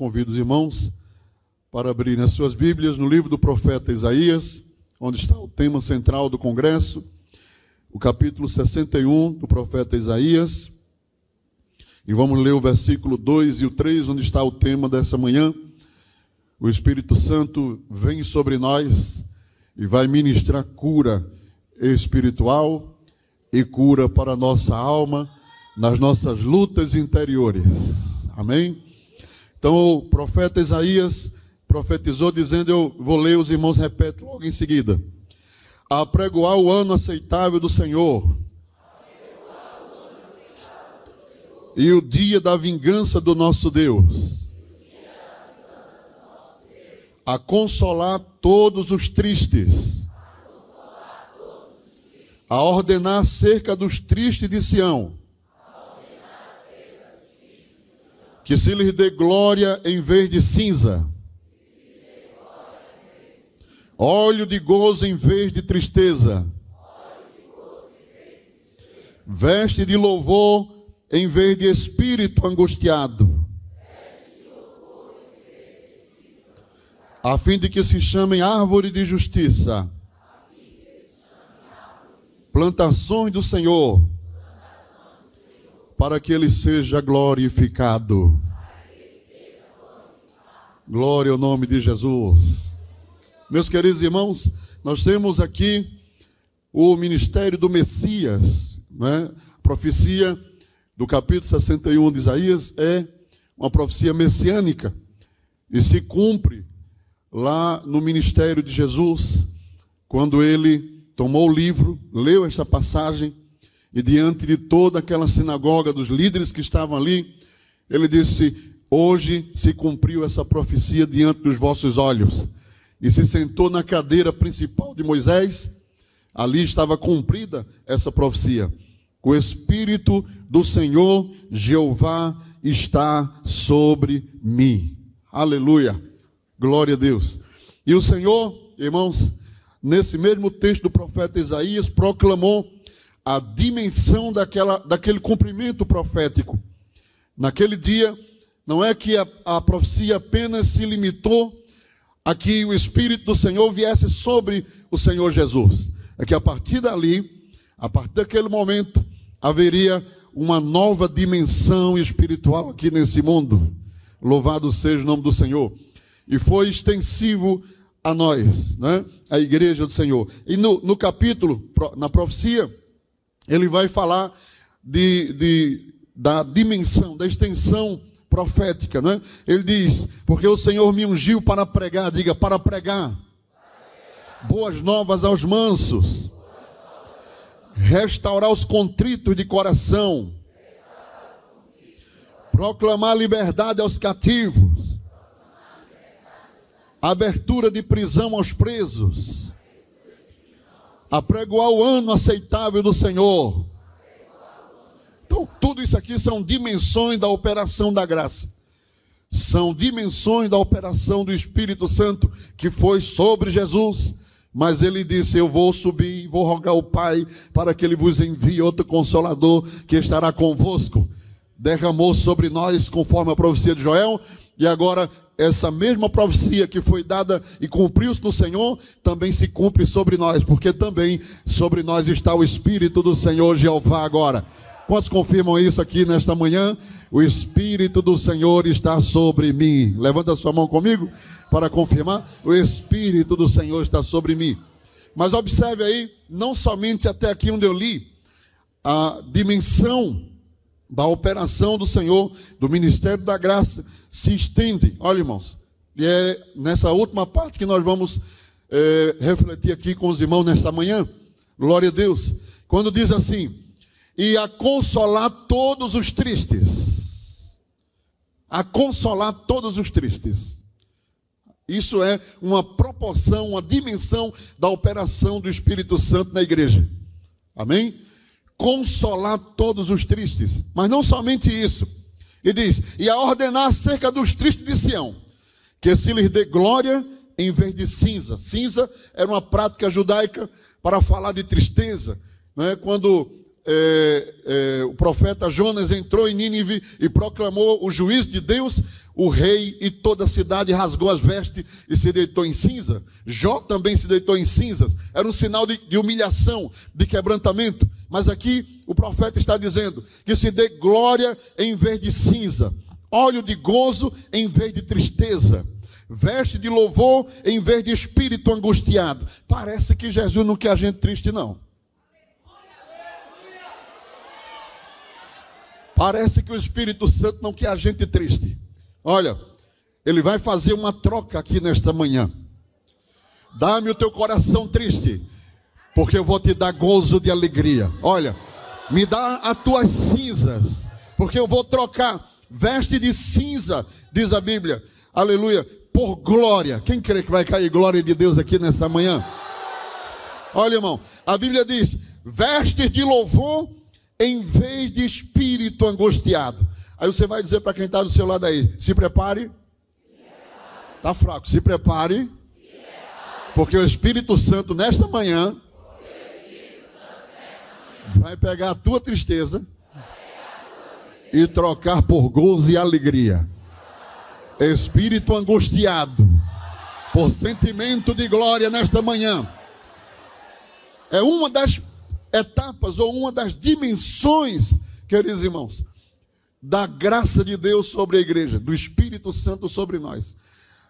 convido os irmãos para abrirem as suas Bíblias no livro do profeta Isaías, onde está o tema central do congresso, o capítulo 61 do profeta Isaías. E vamos ler o versículo 2 e o 3, onde está o tema dessa manhã. O Espírito Santo vem sobre nós e vai ministrar cura espiritual e cura para a nossa alma nas nossas lutas interiores. Amém? Então o profeta Isaías profetizou dizendo, eu vou ler, os irmãos repetem logo em seguida. Apregoar o ano aceitável do Senhor. E o dia da vingança do nosso Deus. A consolar todos os tristes a ordenar acerca dos tristes de Sião, que se lhes dê glória em vez de cinza, óleo de gozo em vez de tristeza, veste de louvor em vez de espírito angustiado, a fim de que se chamem árvore de justiça. Plantações do Senhor, para que ele seja glorificado. Glória ao nome de Jesus. Meus queridos irmãos, nós temos aqui o ministério do Messias, né? A profecia do capítulo 61 de Isaías é uma profecia messiânica e se cumpre lá no ministério de Jesus, quando ele tomou o livro, leu esta passagem e diante de toda aquela sinagoga dos líderes que estavam ali, ele disse: Hoje se cumpriu essa profecia diante dos vossos olhos. E se sentou na cadeira principal de Moisés, ali estava cumprida essa profecia. O Espírito do Senhor Jeová está sobre mim. Aleluia. Glória a Deus. E o Senhor, irmãos, nesse mesmo texto do profeta Isaías, proclamou a dimensão daquela, daquele cumprimento profético. Naquele dia, não é que a, a profecia apenas se limitou a que o Espírito do Senhor viesse sobre o Senhor Jesus. É que a partir dali, a partir daquele momento, haveria uma nova dimensão espiritual aqui nesse mundo. Louvado seja o nome do Senhor. E foi extensivo a nós, né? a igreja do Senhor. E no, no capítulo, na profecia, ele vai falar de, de, da dimensão, da extensão profética. Né? Ele diz: Porque o Senhor me ungiu para pregar, diga, para pregar. Boas novas aos mansos, restaurar os contritos de coração, proclamar liberdade aos cativos abertura de prisão aos presos, apregoar o ano aceitável do Senhor. Então, tudo isso aqui são dimensões da operação da graça. São dimensões da operação do Espírito Santo que foi sobre Jesus. Mas ele disse: Eu vou subir, vou rogar ao Pai para que ele vos envie outro consolador que estará convosco. Derramou sobre nós, conforme a profecia de Joel, e agora essa mesma profecia que foi dada e cumpriu-se no Senhor, também se cumpre sobre nós, porque também sobre nós está o Espírito do Senhor Jeová agora. Quantos confirmam isso aqui nesta manhã? O Espírito do Senhor está sobre mim. Levanta sua mão comigo para confirmar. O Espírito do Senhor está sobre mim. Mas observe aí, não somente até aqui onde eu li, a dimensão da operação do Senhor, do ministério da graça, se estende. Olha, irmãos, e é nessa última parte que nós vamos é, refletir aqui com os irmãos nesta manhã. Glória a Deus. Quando diz assim: e a consolar todos os tristes. A consolar todos os tristes. Isso é uma proporção, uma dimensão da operação do Espírito Santo na igreja. Amém? Consolar todos os tristes. Mas não somente isso e diz: E a ordenar acerca dos tristes de Sião, que se lhes dê glória em vez de cinza. Cinza era uma prática judaica para falar de tristeza. Não é? Quando é, é, o profeta Jonas entrou em Nínive e proclamou o juízo de Deus, o rei e toda a cidade rasgou as vestes e se deitou em cinza. Jó também se deitou em cinzas. Era um sinal de, de humilhação, de quebrantamento. Mas aqui o profeta está dizendo que se dê glória em vez de cinza, óleo de gozo em vez de tristeza veste de louvor em vez de espírito angustiado. Parece que Jesus não quer a gente triste, não. Parece que o Espírito Santo não quer a gente triste. Olha, ele vai fazer uma troca aqui nesta manhã. Dá-me o teu coração triste, porque eu vou te dar gozo de alegria. Olha, me dá as tuas cinzas, porque eu vou trocar veste de cinza, diz a Bíblia. Aleluia por glória. Quem crê que vai cair glória de Deus aqui nessa manhã? Olha, irmão, a Bíblia diz: vestes de louvor em vez de espírito angustiado. Aí você vai dizer para quem está do seu lado aí: se prepare. Está fraco, se prepare. Porque o Espírito Santo nesta manhã vai pegar a tua tristeza e trocar por gozo e alegria espírito angustiado, por sentimento de glória nesta manhã, é uma das etapas ou uma das dimensões, queridos irmãos, da graça de Deus sobre a igreja, do Espírito Santo sobre nós.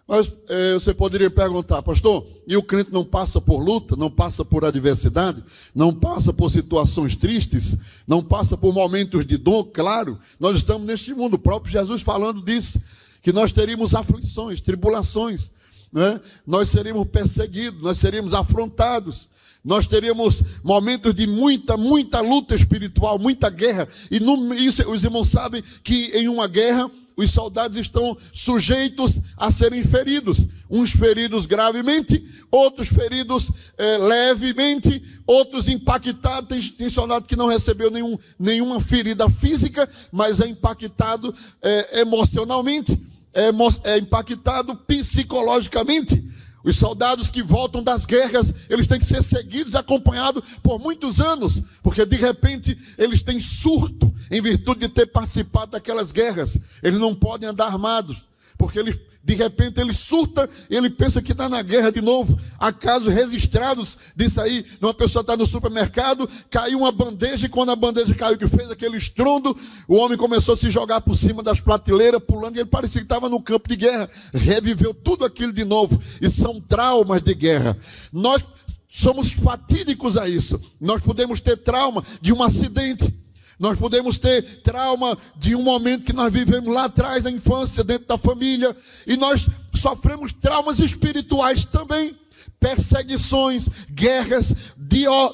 Mas é, você poderia perguntar, pastor, e o crente não passa por luta, não passa por adversidade, não passa por situações tristes, não passa por momentos de dor? Claro, nós estamos neste mundo, o próprio Jesus falando disso que nós teríamos aflições, tribulações, né? nós seríamos perseguidos, nós seríamos afrontados, nós teríamos momentos de muita, muita luta espiritual, muita guerra. E no, isso, os irmãos sabem que em uma guerra os soldados estão sujeitos a serem feridos. Uns feridos gravemente, outros feridos é, levemente, outros impactados. Tem, tem, soldado que não recebeu nenhum, nenhuma ferida física, mas é impactado é, emocionalmente é, é impactado psicologicamente. Os soldados que voltam das guerras, eles têm que ser seguidos acompanhados por muitos anos, porque de repente eles têm surto em virtude de ter participado daquelas guerras. Eles não podem andar armados, porque eles de repente ele surta, ele pensa que está na guerra de novo. Há casos registrados disso aí. Uma pessoa está no supermercado, caiu uma bandeja, e quando a bandeja caiu, que fez aquele estrondo, o homem começou a se jogar por cima das prateleiras, pulando, e ele parecia que estava no campo de guerra. Reviveu tudo aquilo de novo. E são traumas de guerra. Nós somos fatídicos a isso. Nós podemos ter trauma de um acidente. Nós podemos ter trauma de um momento que nós vivemos lá atrás, na infância, dentro da família, e nós sofremos traumas espirituais também, perseguições, guerras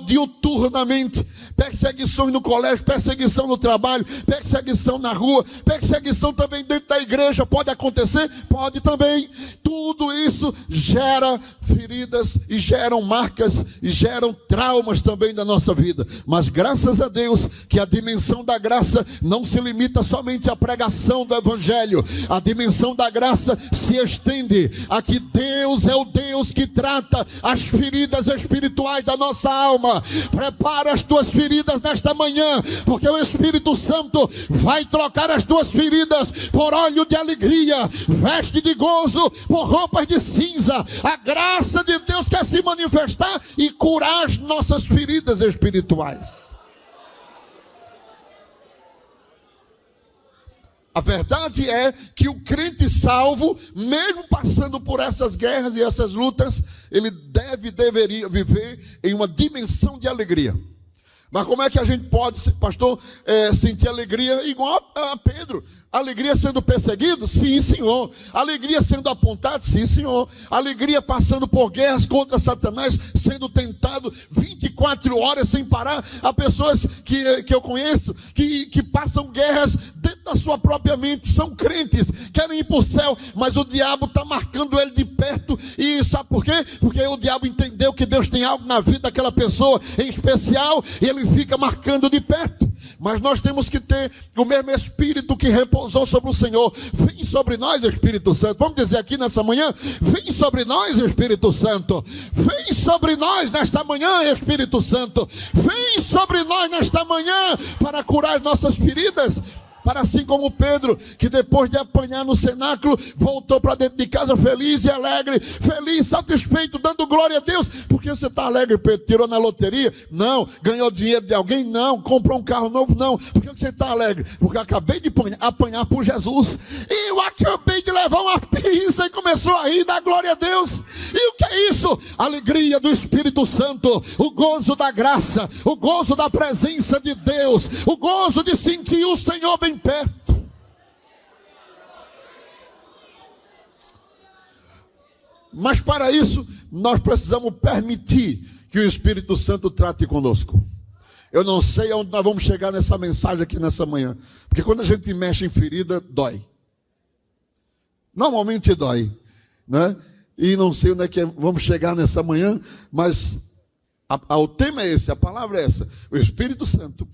diuturnamente, perseguições no colégio, perseguição no trabalho, perseguição na rua, perseguição também dentro da igreja. Pode acontecer? Pode também. Tudo isso gera feridas e geram marcas e geram traumas também da nossa vida. Mas graças a Deus que a dimensão da graça não se limita somente à pregação do evangelho. A dimensão da graça se estende a que Deus é o Deus que trata as feridas espirituais da nossa alma. Prepara as tuas feridas nesta manhã, porque o Espírito Santo vai trocar as tuas feridas por óleo de alegria, veste de gozo por roupas de cinza. A graça de Deus quer se manifestar e curar as nossas feridas espirituais. A verdade é que o crente salvo, mesmo passando por essas guerras e essas lutas, ele deve, deveria viver em uma dimensão de alegria. Mas como é que a gente pode, pastor, é, sentir alegria igual a Pedro? Alegria sendo perseguido? Sim, senhor. Alegria sendo apontado? Sim, senhor. Alegria passando por guerras contra Satanás, sendo tentado 24 horas sem parar. Há pessoas que, que eu conheço que, que passam guerras da sua própria mente, são crentes, querem ir para o céu, mas o diabo está marcando ele de perto. E sabe por quê? Porque o diabo entendeu que Deus tem algo na vida daquela pessoa em especial e ele fica marcando de perto. Mas nós temos que ter o mesmo Espírito que repousou sobre o Senhor. Vem sobre nós, Espírito Santo. Vamos dizer aqui nessa manhã: vem sobre nós, Espírito Santo. Vem sobre nós nesta manhã, Espírito Santo. Vem sobre nós nesta manhã para curar nossas feridas para assim como Pedro, que depois de apanhar no cenáculo, voltou para dentro de casa feliz e alegre, feliz, satisfeito, dando glória a Deus. Porque você está alegre, Pedro? Tirou na loteria? Não. Ganhou dinheiro de alguém? Não. Comprou um carro novo? Não. Por que você está alegre? Porque eu acabei de apanhar por Jesus. E eu acabei de levar uma pizza e começou a rir, dar glória a Deus. E o que é isso? alegria do Espírito Santo, o gozo da graça, o gozo da presença de Deus, o gozo de sentir o Senhor bem perto. Mas para isso, nós precisamos permitir que o Espírito Santo trate conosco. Eu não sei aonde nós vamos chegar nessa mensagem aqui nessa manhã. Porque quando a gente mexe em ferida, dói. Normalmente dói. Né? E não sei onde é que vamos chegar nessa manhã, mas a, a, o tema é esse, a palavra é essa. O Espírito Santo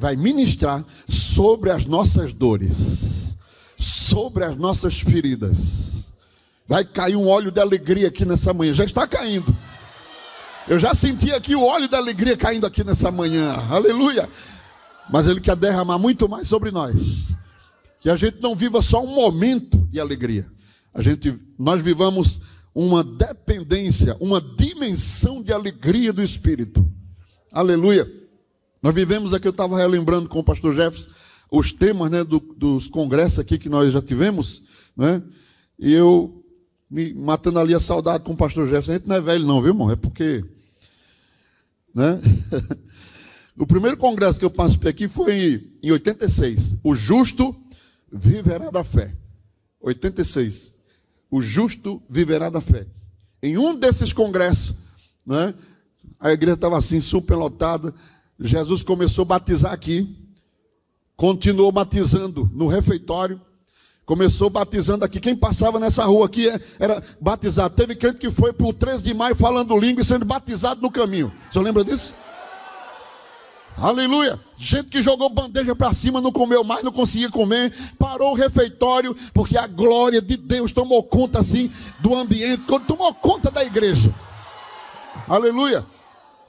vai ministrar sobre as nossas dores, sobre as nossas feridas. Vai cair um óleo de alegria aqui nessa manhã. Já está caindo. Eu já senti aqui o óleo da alegria caindo aqui nessa manhã. Aleluia. Mas ele quer derramar muito mais sobre nós. Que a gente não viva só um momento de alegria. A gente nós vivamos uma dependência, uma dimensão de alegria do espírito. Aleluia. Nós vivemos aqui, eu estava relembrando com o pastor Jefferson os temas né, do, dos congressos aqui que nós já tivemos, né? E eu me matando ali a saudade com o pastor Jefferson. A gente não é velho, não, viu, irmão? É porque. Né? o primeiro congresso que eu participei aqui foi em 86. O justo viverá da fé. 86. O justo viverá da fé. Em um desses congressos, né, a igreja estava assim, superlotada. Jesus começou a batizar aqui, continuou batizando no refeitório, começou batizando aqui. Quem passava nessa rua aqui é, era batizado. Teve crente que foi para o 13 de maio falando língua e sendo batizado no caminho. Você lembra disso? Aleluia. Gente que jogou bandeja para cima, não comeu mais, não conseguia comer, parou o refeitório, porque a glória de Deus tomou conta assim do ambiente, tomou conta da igreja. Aleluia.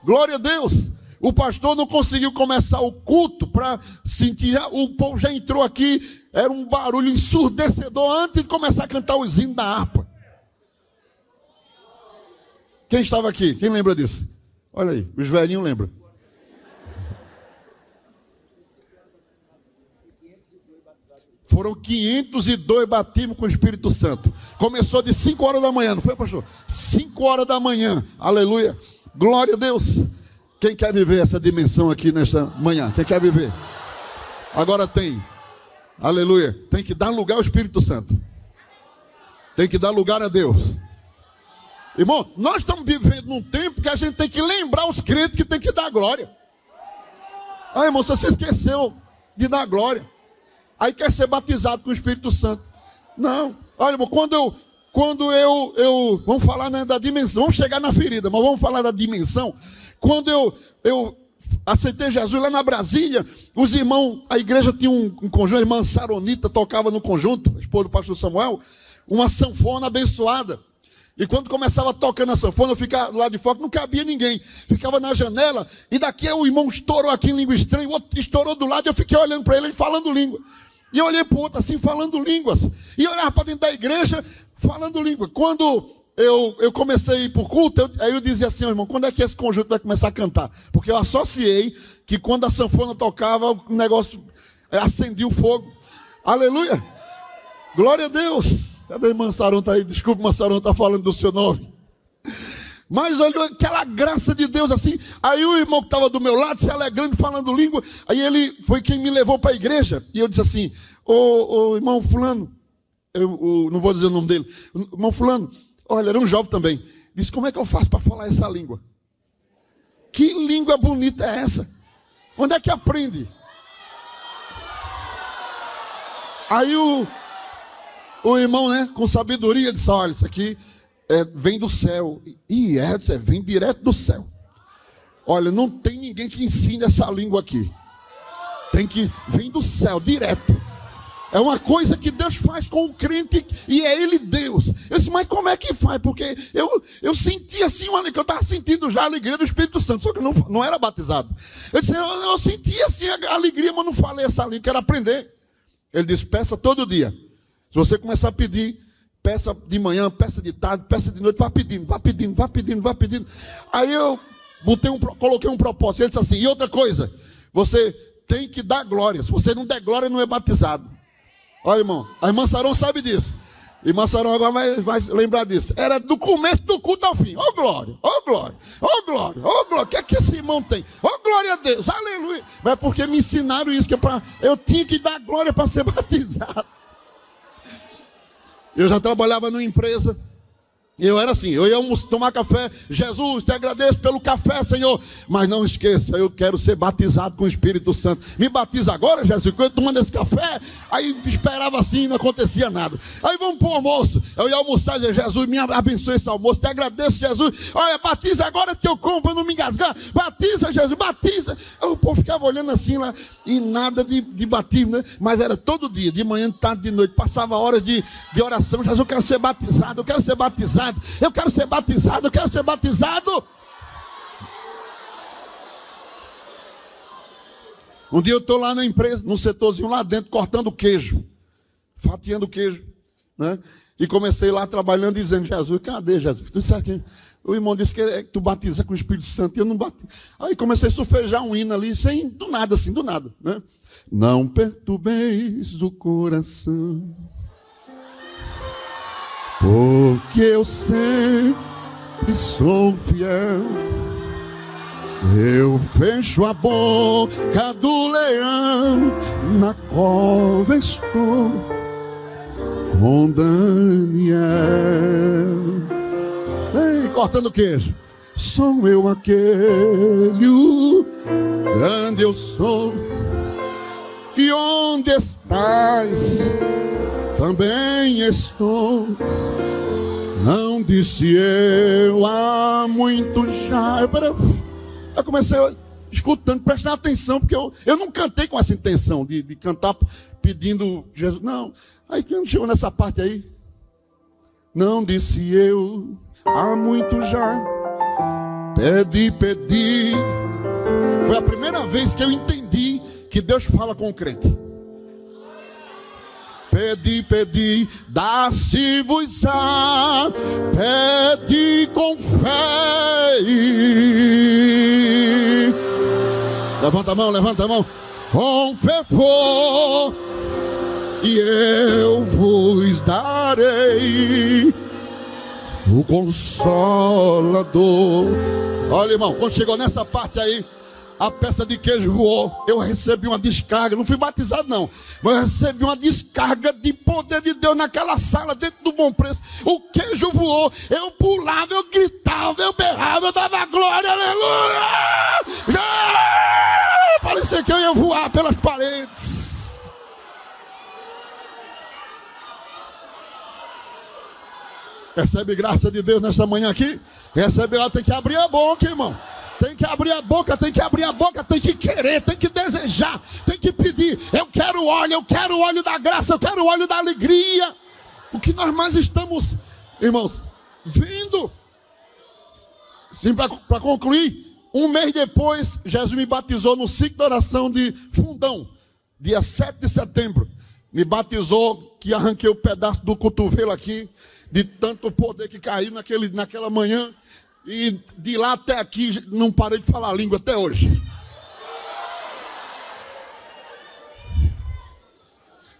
Glória a Deus. O pastor não conseguiu começar o culto para sentir. O povo já entrou aqui, era um barulho ensurdecedor antes de começar a cantar o hino da harpa. Quem estava aqui? Quem lembra disso? Olha aí, os velhinhos lembram. Foram 502 batismos com o Espírito Santo. Começou de 5 horas da manhã, não foi, pastor? 5 horas da manhã. Aleluia. Glória a Deus. Quem quer viver essa dimensão aqui nesta manhã? Quem quer viver? Agora tem. Aleluia. Tem que dar lugar ao Espírito Santo. Tem que dar lugar a Deus. Irmão, nós estamos vivendo num tempo que a gente tem que lembrar os crentes que tem que dar glória. Ah, irmão, você esqueceu de dar glória. Aí quer ser batizado com o Espírito Santo. Não. Olha, irmão, quando eu, quando eu, eu vamos falar né, da dimensão, vamos chegar na ferida, mas vamos falar da dimensão. Quando eu, eu aceitei Jesus lá na Brasília, os irmãos, a igreja tinha um, um conjunto, a irmã Saronita tocava no conjunto, esposa do pastor Samuel, uma sanfona abençoada. E quando começava tocando a sanfona, eu ficava lá de fora, não cabia ninguém. Ficava na janela, e daqui o irmão estourou aqui em língua estranha, o outro estourou do lado, e eu fiquei olhando para ele, falando língua. E eu olhei para o outro assim, falando línguas. E eu olhava para dentro da igreja, falando língua. Quando eu, eu comecei o culto, eu, aí eu dizia assim, irmão, quando é que esse conjunto vai começar a cantar? Porque eu associei que quando a sanfona tocava, o negócio é, acendia o fogo. Aleluia! Glória a Deus! Cadê a irmã Sarão? Tá aí? Desculpa, irmã Sarão, está falando do seu nome. Mas olha aquela graça de Deus assim. Aí o irmão que estava do meu lado, se alegrando, falando língua. Aí ele foi quem me levou para a igreja. E eu disse assim: Ô, ô irmão Fulano, eu, eu, não vou dizer o nome dele. Irmão Fulano, Olha, era um jovem também. Disse: Como é que eu faço para falar essa língua? Que língua bonita é essa? Onde é que aprende? Aí o, o irmão, né, com sabedoria, disse: Olha, isso aqui é, vem do céu. E é, é, vem direto do céu. Olha, não tem ninguém que ensine essa língua aqui. Tem que, vem do céu, direto. É uma coisa que Deus faz com o crente e é Ele Deus. Eu disse, mas como é que faz? Porque eu, eu senti assim, que eu estava sentindo já a alegria do Espírito Santo, só que eu não, não era batizado. Eu disse, eu, eu senti assim a alegria, mas não falei essa língua, quero aprender. Ele disse, peça todo dia. Se você começar a pedir, peça de manhã, peça de tarde, peça de noite, vá pedindo, vá pedindo, vá pedindo, vá pedindo. Aí eu botei um, coloquei um propósito. Ele disse assim, e outra coisa, você tem que dar glória. Se você não der glória, não é batizado. Olha, irmão, a irmã sabe disso. Irmã Sarão agora vai, vai lembrar disso. Era do começo do culto ao fim. Ó oh, glória, ó oh, glória, ó oh, glória, ó glória. O que é que esse irmão tem? Ó glória a Deus, aleluia. Mas é porque me ensinaram isso, que é pra, eu tinha que dar glória para ser batizado. Eu já trabalhava numa empresa eu era assim, eu ia tomar café, Jesus, te agradeço pelo café, Senhor. Mas não esqueça, eu quero ser batizado com o Espírito Santo. Me batiza agora, Jesus, quando eu tomando esse café, aí esperava assim, não acontecia nada. Aí vamos para o almoço. Eu ia almoçar, Jesus, me abençoe esse almoço, te agradeço, Jesus. Olha, batiza agora que eu como para não me engasgar. Batiza, Jesus, batiza. Aí o povo ficava olhando assim lá, e nada de, de batismo, né? Mas era todo dia, de manhã, de tarde, de noite. Passava horas de, de oração. Jesus, eu quero ser batizado, eu quero ser batizado batizado. Eu quero ser batizado, eu quero ser batizado. Um dia eu estou lá na empresa, num setorzinho lá dentro, cortando queijo, fatiando queijo, né? E comecei lá trabalhando, dizendo: Jesus, cadê Jesus? Tu sabe que o irmão disse que é tu batiza com o Espírito Santo, e eu não bati. Aí comecei a sufejar um hino ali, sem do nada, assim, do nada, né? Não perturbeis o coração porque eu sempre sou fiel. Eu fecho a boca do leão, na cova estou com Daniel. Ei, cortando queijo. Sou eu aquele, o grande eu sou. E onde estás? Também estou. Não disse eu há muito já. Eu, eu comecei escutando, prestando atenção, porque eu, eu não cantei com essa intenção de, de cantar pedindo Jesus. Não. Aí quando chegou nessa parte aí, não disse eu há muito já. Pedi, pedi. Foi a primeira vez que eu entendi que Deus fala com o crente. Pedi, pedi, dá-se-vos-á. Pedi com fé. Levanta a mão, levanta a mão. Com fervor. E eu vos darei o consolador. Olha, irmão, quando chegou nessa parte aí, a peça de queijo voou. Eu recebi uma descarga, não fui batizado não, mas eu recebi uma descarga de poder de Deus naquela sala, dentro do bom preço. O queijo voou, eu pulava, eu gritava, eu berrava, eu dava glória, aleluia! Já! Parecia que eu ia voar pelas paredes. Recebe graça de Deus nesta manhã aqui? Recebe, ela tem que abrir a boca, irmão. Tem que abrir a boca, tem que abrir a boca, tem que querer, tem que desejar, tem que pedir. Eu quero óleo, eu quero óleo da graça, eu quero óleo da alegria. O que nós mais estamos, irmãos, vindo. Sim, para concluir, um mês depois, Jesus me batizou no ciclo de oração de Fundão, dia 7 de setembro. Me batizou, que arranquei o um pedaço do cotovelo aqui, de tanto poder que caiu naquele, naquela manhã. E de lá até aqui não parei de falar língua até hoje.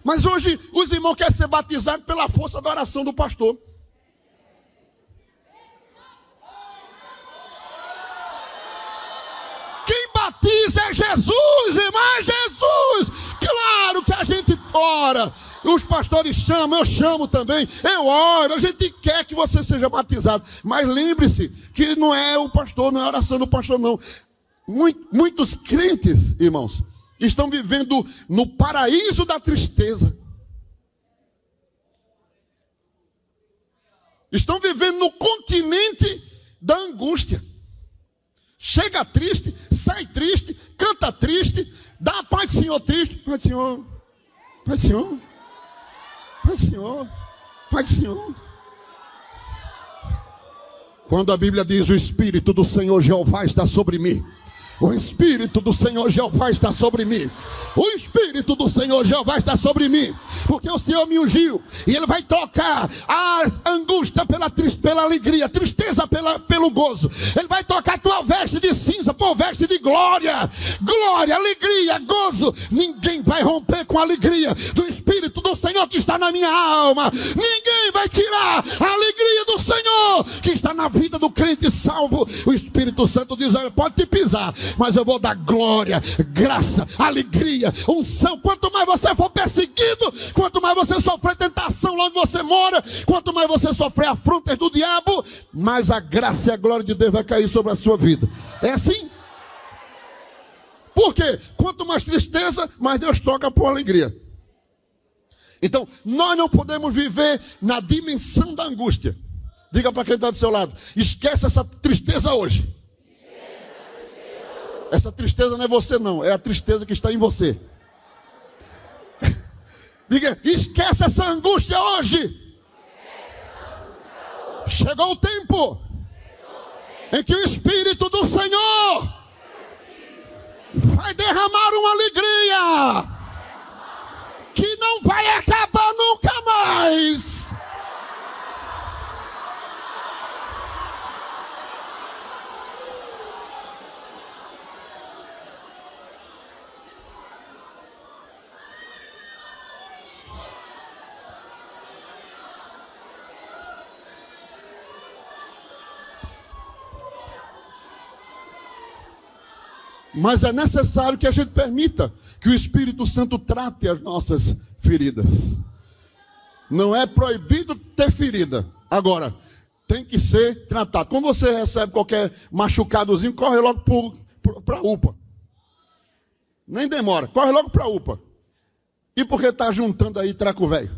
Mas hoje os irmãos querem ser batizados pela força da oração do pastor. Quem batiza é Jesus, irmão, é Jesus. Claro que a gente ora. Os pastores chamam, eu chamo também, eu oro, a gente quer que você seja batizado. Mas lembre-se que não é o pastor, não é a oração do pastor, não. Muitos crentes, irmãos, estão vivendo no paraíso da tristeza. Estão vivendo no continente da angústia. Chega triste, sai triste, canta triste, dá a paz do Senhor triste. Pai do Senhor, Pai do Senhor, Pai do Senhor, Pai do Senhor. Quando a Bíblia diz: O Espírito do Senhor Jeová está sobre mim o Espírito do Senhor Jeová está sobre mim. O Espírito do Senhor Jeová está sobre mim. Porque o Senhor me ungiu. E Ele vai trocar a angústia pela, pela alegria, tristeza pela, pelo gozo. Ele vai trocar tua veste de cinza por veste de glória. Glória, alegria, gozo. Ninguém vai romper com a alegria do Espírito do Senhor que está na minha alma. Ninguém vai tirar a alegria do Senhor que está na vida do crente salvo. O Espírito Santo diz: pode te pisar, mas eu vou dar glória, graça, alegria, unção. Quanto mais você for perseguido, quanto mais você sofrer tentação lá onde você mora, quanto mais você sofrer afrontas do diabo, mais a graça e a glória de Deus vai cair sobre a sua vida. É assim? Por quê? Quanto mais tristeza, mais Deus toca por alegria. Então, nós não podemos viver na dimensão da angústia. Diga para quem está do seu lado: esquece essa tristeza hoje. Essa tristeza não é você, não, é a tristeza que está em você. Diga, esquece essa angústia hoje. Chegou o tempo em que o Espírito do Senhor vai derramar uma alegria que não vai acabar nunca mais. Mas é necessário que a gente permita que o Espírito Santo trate as nossas feridas. Não é proibido ter ferida. Agora, tem que ser tratado. Quando você recebe qualquer machucadozinho, corre logo para a UPA. Nem demora, corre logo para a UPA. E por que está juntando aí traco velho?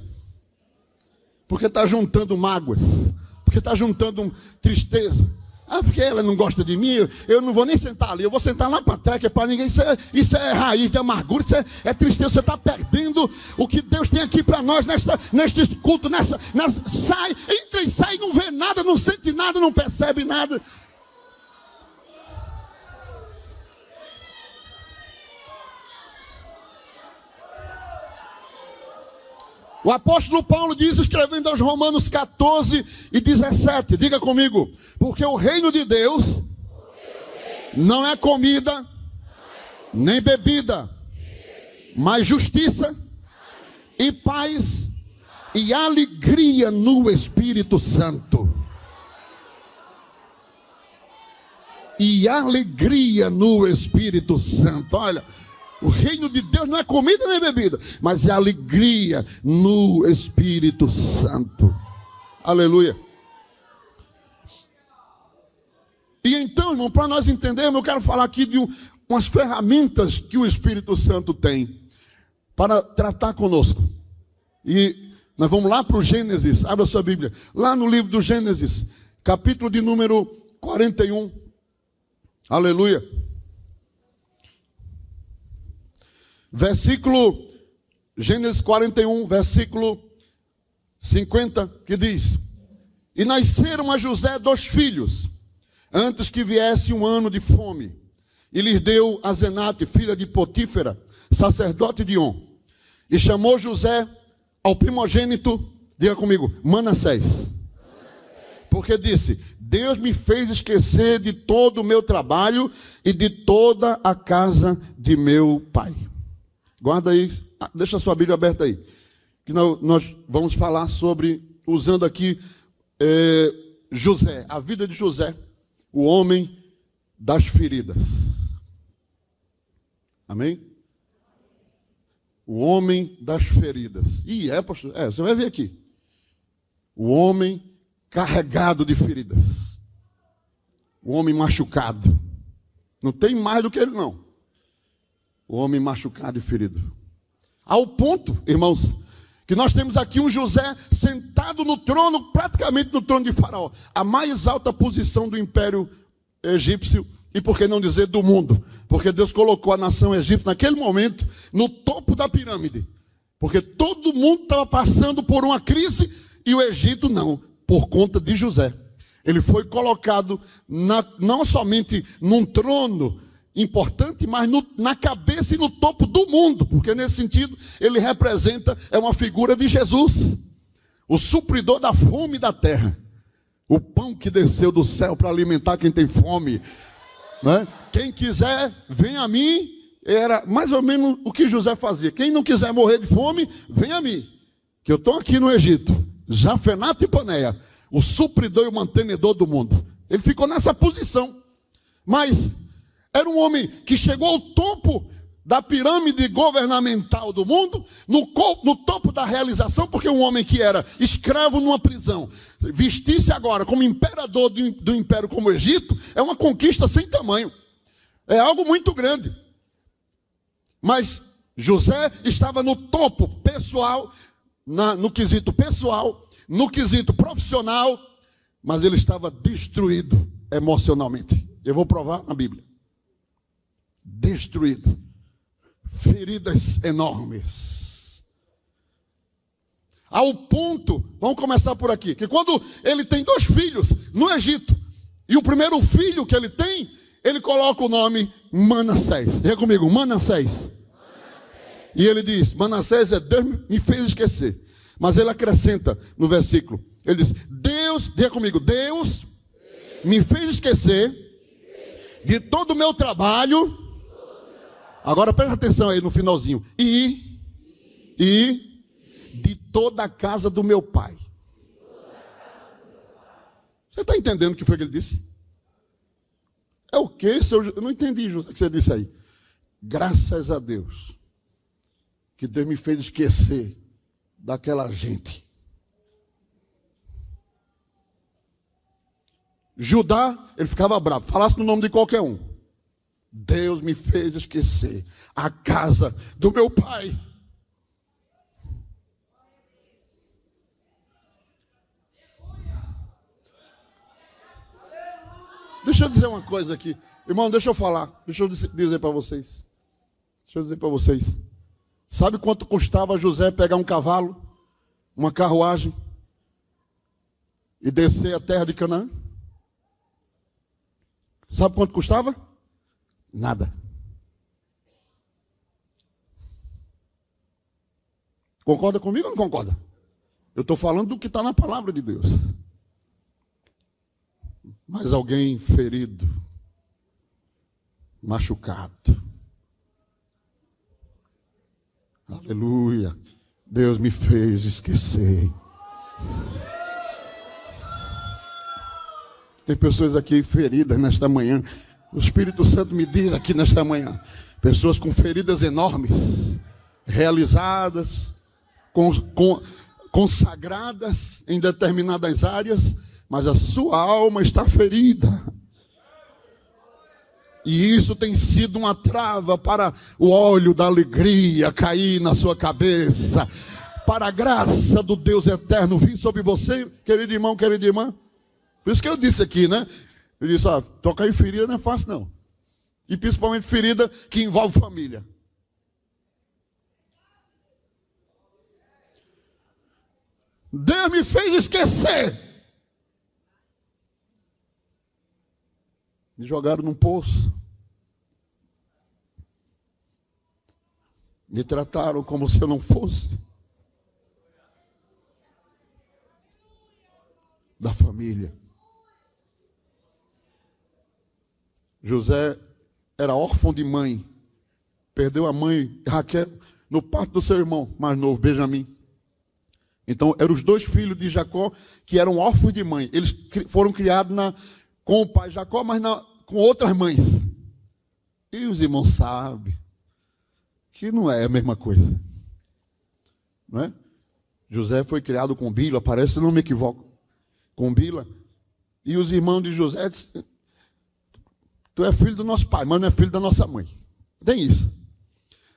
Porque está juntando mágoas. Porque está juntando tristeza ah, porque ela não gosta de mim, eu não vou nem sentar ali, eu vou sentar lá para trás, que é para ninguém. Isso é, isso é raiz de amargura, isso é, é tristeza. Você está perdendo o que Deus tem aqui para nós nesta, neste culto, nessa, nessa, sai, entra e sai, não vê nada, não sente nada, não percebe nada. O apóstolo Paulo diz, escrevendo aos Romanos 14 e 17, diga comigo, porque o reino de Deus não é comida, nem bebida, mas justiça e paz e alegria no Espírito Santo. E alegria no Espírito Santo. Olha, o reino de Deus não é comida nem bebida, mas é alegria no Espírito Santo. Aleluia. E então, irmão, para nós entendermos, eu quero falar aqui de um, umas ferramentas que o Espírito Santo tem para tratar conosco. E nós vamos lá para o Gênesis, abra sua Bíblia, lá no livro do Gênesis, capítulo de número 41. Aleluia. Versículo, Gênesis 41, versículo 50, que diz: E nasceram a José dois filhos, antes que viesse um ano de fome, e lhes deu a Zenate, filha de Potífera, sacerdote de On, e chamou José ao primogênito, diga comigo, Manassés. Porque disse: Deus me fez esquecer de todo o meu trabalho e de toda a casa de meu pai. Guarda aí, ah, deixa a sua Bíblia aberta aí. Que nós vamos falar sobre, usando aqui é, José, a vida de José, o homem das feridas. Amém? O homem das feridas. E é, pastor, é, você vai ver aqui. O homem carregado de feridas. O homem machucado. Não tem mais do que ele, não o homem machucado e ferido. Ao ponto, irmãos, Que nós temos aqui um José sentado no trono, praticamente no trono de Faraó, a mais alta posição do império egípcio e por que não dizer do mundo? Porque Deus colocou a nação egípcia naquele momento no topo da pirâmide. Porque todo mundo estava passando por uma crise e o Egito não, por conta de José. Ele foi colocado na, não somente num trono importante, mas no, na cabeça e no topo do mundo, porque nesse sentido ele representa, é uma figura de Jesus, o supridor da fome da terra, o pão que desceu do céu para alimentar quem tem fome. Né? Quem quiser, vem a mim. Era mais ou menos o que José fazia. Quem não quiser morrer de fome, vem a mim. Que eu estou aqui no Egito. Jafenato e Paneia. O supridor e o mantenedor do mundo. Ele ficou nessa posição. Mas era um homem que chegou ao topo da pirâmide governamental do mundo, no, no, topo da realização, porque um homem que era escravo numa prisão, vestisse agora como imperador do, do império como o Egito, é uma conquista sem tamanho. É algo muito grande. Mas José estava no topo pessoal, na, no quesito pessoal, no quesito profissional, mas ele estava destruído emocionalmente. Eu vou provar na Bíblia. Destruído feridas enormes. Ao ponto, vamos começar por aqui, que quando ele tem dois filhos no Egito, e o primeiro filho que ele tem, ele coloca o nome Manassés. Diga comigo, Manassés. Manassés. E ele diz: Manassés é Deus me fez esquecer. Mas ele acrescenta no versículo: ele diz, Deus, diga comigo, Deus me fez esquecer de todo o meu trabalho Agora presta atenção aí no finalzinho. E, e de toda a casa do meu pai. Você está entendendo o que foi que ele disse? É o que, seu? Eu não entendi o que você disse aí. Graças a Deus que Deus me fez esquecer daquela gente. Judá, ele ficava bravo. Falasse no nome de qualquer um. Deus me fez esquecer a casa do meu pai. Deixa eu dizer uma coisa aqui. Irmão, deixa eu falar. Deixa eu dizer para vocês. Deixa eu dizer para vocês. Sabe quanto custava José pegar um cavalo, uma carruagem e descer a terra de Canaã? Sabe quanto custava? Nada. Concorda comigo ou não concorda? Eu estou falando do que está na palavra de Deus. Mas alguém ferido, machucado. Aleluia. Deus me fez esquecer. Tem pessoas aqui feridas nesta manhã. O Espírito Santo me diz aqui nesta manhã: pessoas com feridas enormes, realizadas, consagradas em determinadas áreas, mas a sua alma está ferida. E isso tem sido uma trava para o óleo da alegria cair na sua cabeça, para a graça do Deus eterno vir sobre você, querido irmão, querida irmã. Por isso que eu disse aqui, né? Ele disse: ah, tocar em ferida não é fácil, não. E principalmente ferida que envolve família. Deus me fez esquecer. Me jogaram num poço. Me trataram como se eu não fosse. Da família. José era órfão de mãe. Perdeu a mãe Raquel no parto do seu irmão mais novo, Benjamim. Então, eram os dois filhos de Jacó que eram órfãos de mãe. Eles foram criados na, com o pai Jacó, mas na, com outras mães. E os irmãos sabem que não é a mesma coisa. Não é? José foi criado com Bila, parece, não me equivoco, com Bila. E os irmãos de José Tu é filho do nosso pai, mas não é filho da nossa mãe. Tem isso.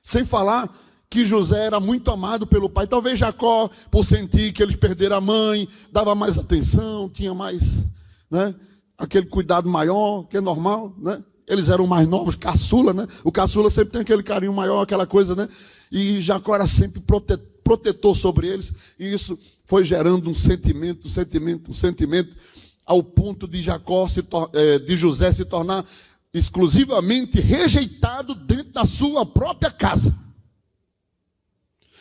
Sem falar que José era muito amado pelo pai. Talvez Jacó, por sentir que eles perderam a mãe, dava mais atenção, tinha mais, né? Aquele cuidado maior, que é normal, né? Eles eram mais novos, caçula, né? O caçula sempre tem aquele carinho maior, aquela coisa, né? E Jacó era sempre protetor sobre eles, e isso foi gerando um sentimento, um sentimento, um sentimento, ao ponto de Jacó, se, eh, de José se tornar exclusivamente rejeitado dentro da sua própria casa.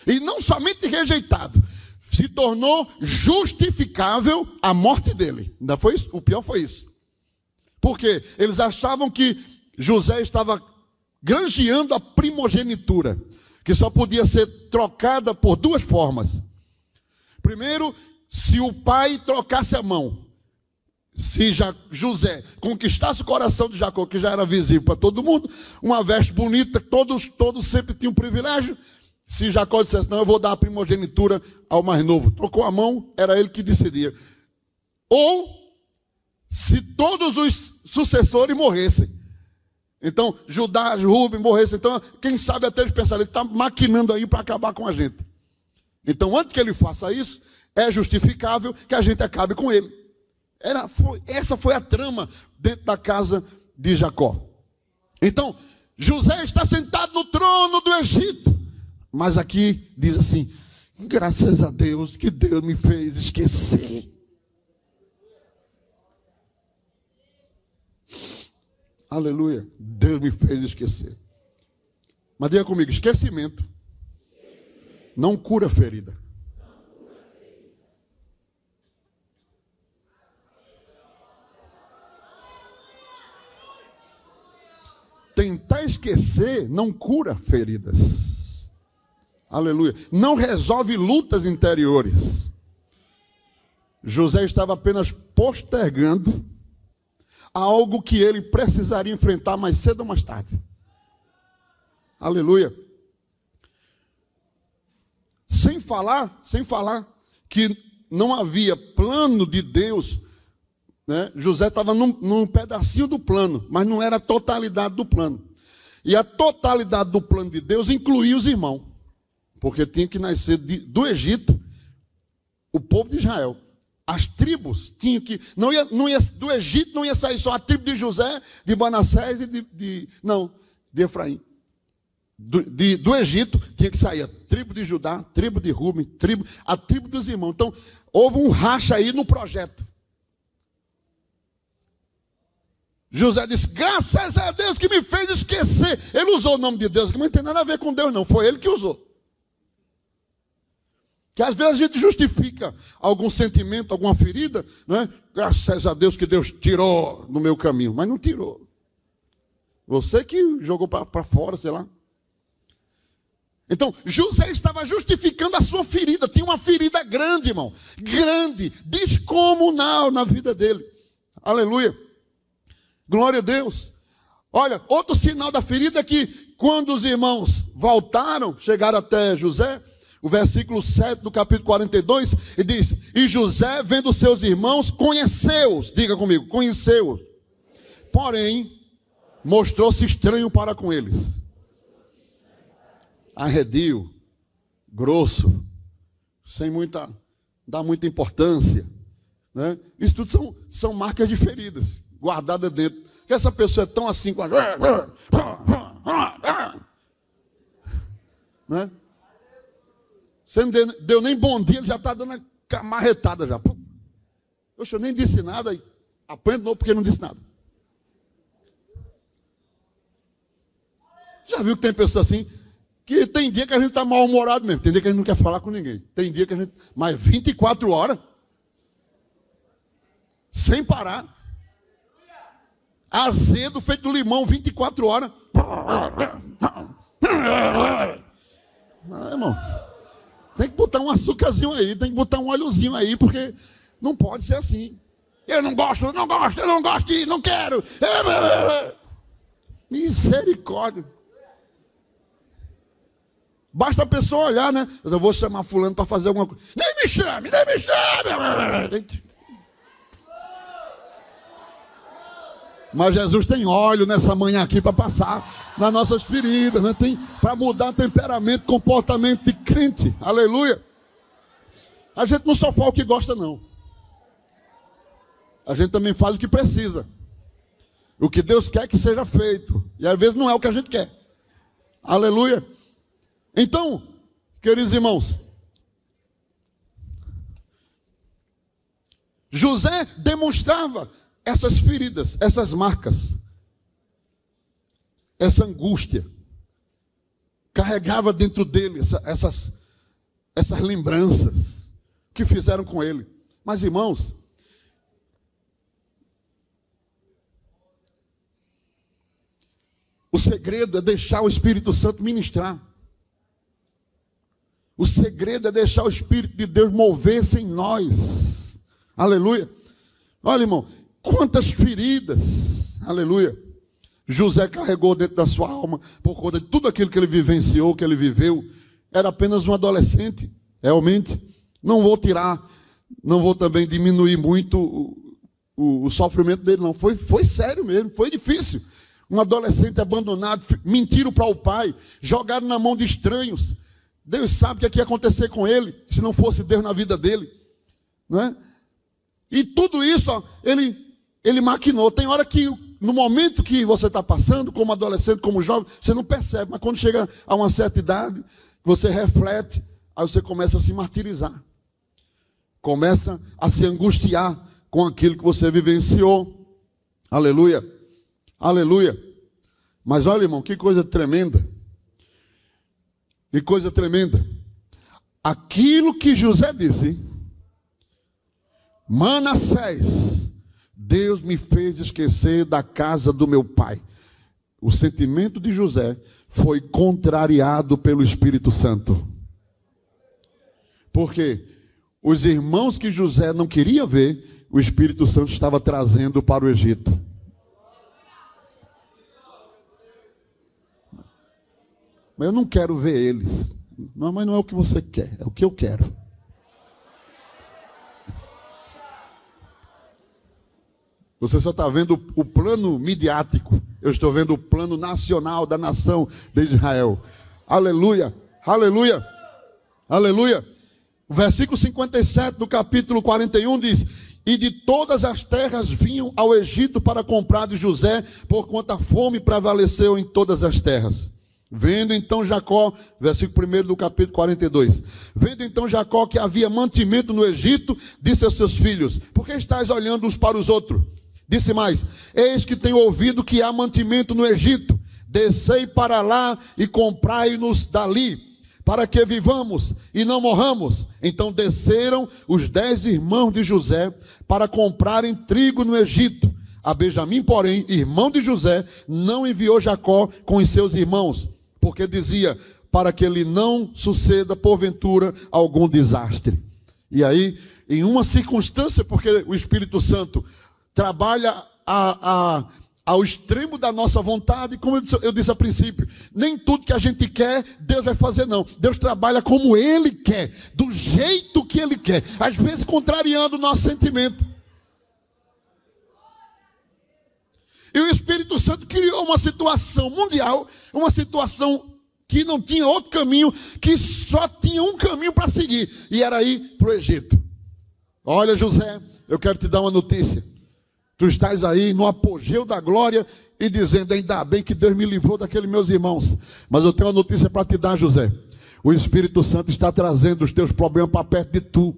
E não somente rejeitado, se tornou justificável a morte dele. Ainda foi isso? O pior foi isso. Porque eles achavam que José estava granjeando a primogenitura, que só podia ser trocada por duas formas. Primeiro, se o pai trocasse a mão. Se José conquistasse o coração de Jacó, que já era visível para todo mundo, uma veste bonita, todos, todos sempre tinham privilégio, se Jacó dissesse, não, eu vou dar a primogenitura ao mais novo, trocou a mão, era ele que decidia. Ou, se todos os sucessores morressem. Então, Judá, Rubem morressem. Então, quem sabe até eles pensaram, ele está maquinando aí para acabar com a gente. Então, antes que ele faça isso, é justificável que a gente acabe com ele. Era, foi, essa foi a trama dentro da casa de Jacó. Então, José está sentado no trono do Egito. Mas aqui diz assim: graças a Deus que Deus me fez esquecer. Aleluia. Deus me fez esquecer. Mas diga comigo: esquecimento não cura ferida. Tentar esquecer não cura feridas. Aleluia. Não resolve lutas interiores. José estava apenas postergando algo que ele precisaria enfrentar mais cedo ou mais tarde. Aleluia. Sem falar, sem falar que não havia plano de Deus. Né? José estava num, num pedacinho do plano, mas não era a totalidade do plano. E a totalidade do plano de Deus incluía os irmãos. Porque tinha que nascer de, do Egito o povo de Israel. As tribos tinham que. Não ia, não ia, do Egito não ia sair só a tribo de José, de Manassés e de. de não, de Efraim. Do, de, do Egito tinha que sair a tribo de Judá, tribo de Rubem, tribo, a tribo dos irmãos. Então, houve um racha aí no projeto. José disse: graças a Deus que me fez esquecer. Ele usou o nome de Deus, que não tem nada a ver com Deus, não. Foi ele que usou. Que às vezes a gente justifica algum sentimento, alguma ferida, né? Graças a Deus que Deus tirou no meu caminho, mas não tirou. Você que jogou para fora, sei lá. Então, José estava justificando a sua ferida. Tinha uma ferida grande, irmão. Grande, descomunal na vida dele. Aleluia. Glória a Deus. Olha, outro sinal da ferida é que quando os irmãos voltaram, chegaram até José, o versículo 7 do capítulo 42, e diz: E José, vendo seus irmãos, conheceu-os. Diga comigo, conheceu-os. Porém, mostrou-se estranho para com eles. Arredio, grosso, sem muita, dá muita importância. Né? Isso tudo são, são marcas de feridas, guardadas dentro. Que essa pessoa é tão assim com a. Né? Você não deu nem bom dia, ele já está dando a marretada já. Poxa, eu nem disse nada, apanha de novo porque não disse nada. Já viu que tem pessoas assim, que tem dia que a gente está mal-humorado mesmo, tem dia que a gente não quer falar com ninguém. Tem dia que a gente. Mas 24 horas, sem parar. Azedo feito do limão, 24 horas. Ah, irmão. Tem que botar um açúcarzinho aí, tem que botar um óleozinho aí, porque não pode ser assim. Eu não gosto, eu não gosto, eu não gosto de, não quero. Misericórdia. Basta a pessoa olhar, né? Eu vou chamar fulano para fazer alguma coisa. Nem me chame, nem me chame. Mas Jesus tem óleo nessa manhã aqui para passar nas nossas feridas, né? tem para mudar temperamento, comportamento de crente. Aleluia. A gente não só fala o que gosta, não. A gente também faz o que precisa. O que Deus quer que seja feito. E às vezes não é o que a gente quer. Aleluia. Então, queridos irmãos, José demonstrava essas feridas, essas marcas, essa angústia, carregava dentro dele essa, essas, essas lembranças que fizeram com ele. Mas irmãos, o segredo é deixar o Espírito Santo ministrar. O segredo é deixar o Espírito de Deus mover-se em nós. Aleluia. Olha, irmão, quantas feridas, aleluia, José carregou dentro da sua alma por conta de tudo aquilo que ele vivenciou, que ele viveu. Era apenas um adolescente, realmente. Não vou tirar, não vou também diminuir muito o, o, o sofrimento dele, não. Foi, foi sério mesmo, foi difícil. Um adolescente abandonado, mentiram para o pai, jogaram na mão de estranhos. Deus sabe o que ia acontecer com ele, se não fosse Deus na vida dele. Não é? E tudo isso, ó, ele, ele maquinou. Tem hora que, no momento que você está passando, como adolescente, como jovem, você não percebe. Mas quando chega a uma certa idade, você reflete, aí você começa a se martirizar. Começa a se angustiar com aquilo que você vivenciou. Aleluia. Aleluia. Mas olha, irmão, que coisa tremenda. Que coisa tremenda. Aquilo que José disse, Manassés, Deus me fez esquecer da casa do meu pai. O sentimento de José foi contrariado pelo Espírito Santo. Porque os irmãos que José não queria ver, o Espírito Santo estava trazendo para o Egito. Mas eu não quero ver eles. Não, mas não é o que você quer, é o que eu quero. Você só está vendo o plano midiático. Eu estou vendo o plano nacional da nação de Israel. Aleluia, aleluia, aleluia. O versículo 57 do capítulo 41 diz: E de todas as terras vinham ao Egito para comprar de José, por quanto a fome prevaleceu em todas as terras. Vendo então Jacó, versículo 1 do capítulo 42. Vendo então Jacó que havia mantimento no Egito, disse aos seus filhos: Por que estáis olhando uns para os outros? Disse mais: Eis que tenho ouvido que há mantimento no Egito. Descei para lá e comprai-nos dali, para que vivamos e não morramos. Então desceram os dez irmãos de José para comprarem trigo no Egito. A Benjamim, porém, irmão de José, não enviou Jacó com os seus irmãos, porque dizia: para que ele não suceda porventura algum desastre. E aí, em uma circunstância, porque o Espírito Santo trabalha a, a, ao extremo da nossa vontade, como eu disse, eu disse a princípio, nem tudo que a gente quer, Deus vai fazer, não. Deus trabalha como Ele quer, do jeito que Ele quer, às vezes contrariando o nosso sentimento. E o Espírito Santo criou uma situação mundial, uma situação que não tinha outro caminho, que só tinha um caminho para seguir, e era ir para o Egito. Olha, José, eu quero te dar uma notícia. Tu estás aí no apogeu da glória e dizendo: Ainda bem que Deus me livrou daqueles meus irmãos. Mas eu tenho uma notícia para te dar, José. O Espírito Santo está trazendo os teus problemas para perto de tu.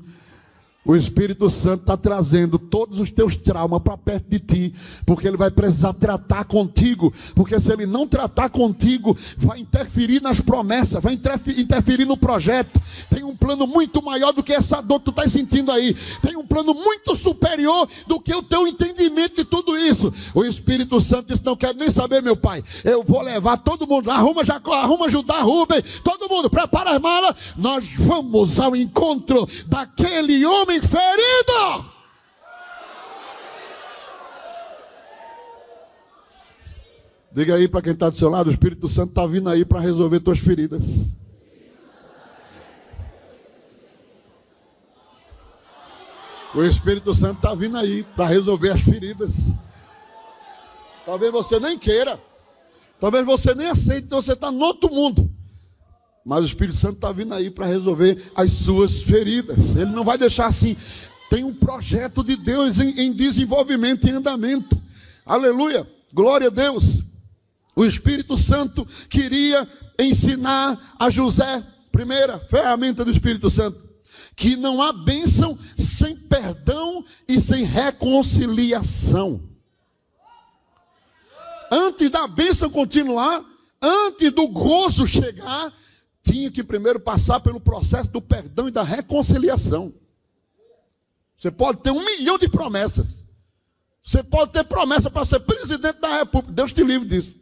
O Espírito Santo está trazendo todos os teus traumas para perto de ti, porque ele vai precisar tratar contigo, porque se ele não tratar contigo, vai interferir nas promessas, vai interferir no projeto. Tem um plano muito maior do que essa dor que tu está sentindo aí, tem um plano muito superior do que o teu entendimento de tudo isso. O Espírito Santo disse: Não quero nem saber, meu pai, eu vou levar todo mundo, arruma Jacó, arruma Judá, Rubem, todo mundo, prepara as malas, nós vamos ao encontro daquele homem homem ferido. Diga aí para quem está do seu lado: o Espírito Santo está vindo aí para resolver tuas feridas. O Espírito Santo está vindo aí para resolver as feridas. Talvez você nem queira. Talvez você nem aceite, então você está no outro mundo. Mas o Espírito Santo está vindo aí para resolver as suas feridas. Ele não vai deixar assim. Tem um projeto de Deus em, em desenvolvimento, em andamento. Aleluia. Glória a Deus. O Espírito Santo queria ensinar a José, primeira ferramenta do Espírito Santo, que não há bênção sem perdão e sem reconciliação. Antes da bênção continuar, antes do gozo chegar, tinha que primeiro passar pelo processo do perdão e da reconciliação. Você pode ter um milhão de promessas. Você pode ter promessa para ser presidente da República. Deus te livre disso.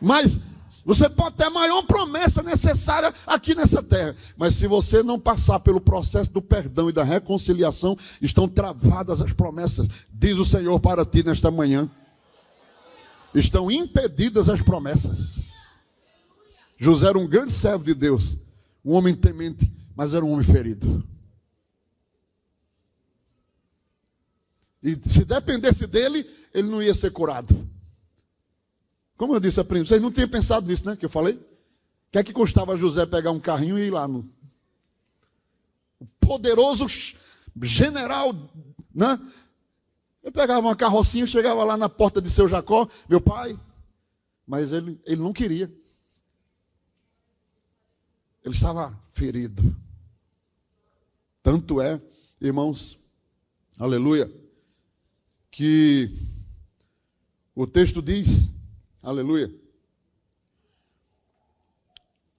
Mas você pode ter a maior promessa necessária aqui nessa terra. Mas se você não passar pelo processo do perdão e da reconciliação, estão travadas as promessas, diz o Senhor para ti nesta manhã. Estão impedidas as promessas. José era um grande servo de Deus, um homem temente, mas era um homem ferido. E se dependesse dele, ele não ia ser curado. Como eu disse a vocês não tinham pensado nisso, né? Que eu falei? O que é que custava José pegar um carrinho e ir lá no. O poderoso general, né? Eu pegava uma carrocinha, chegava lá na porta de seu Jacó, meu pai, mas ele, ele não queria. Ele estava ferido. Tanto é, irmãos, aleluia, que o texto diz Aleluia.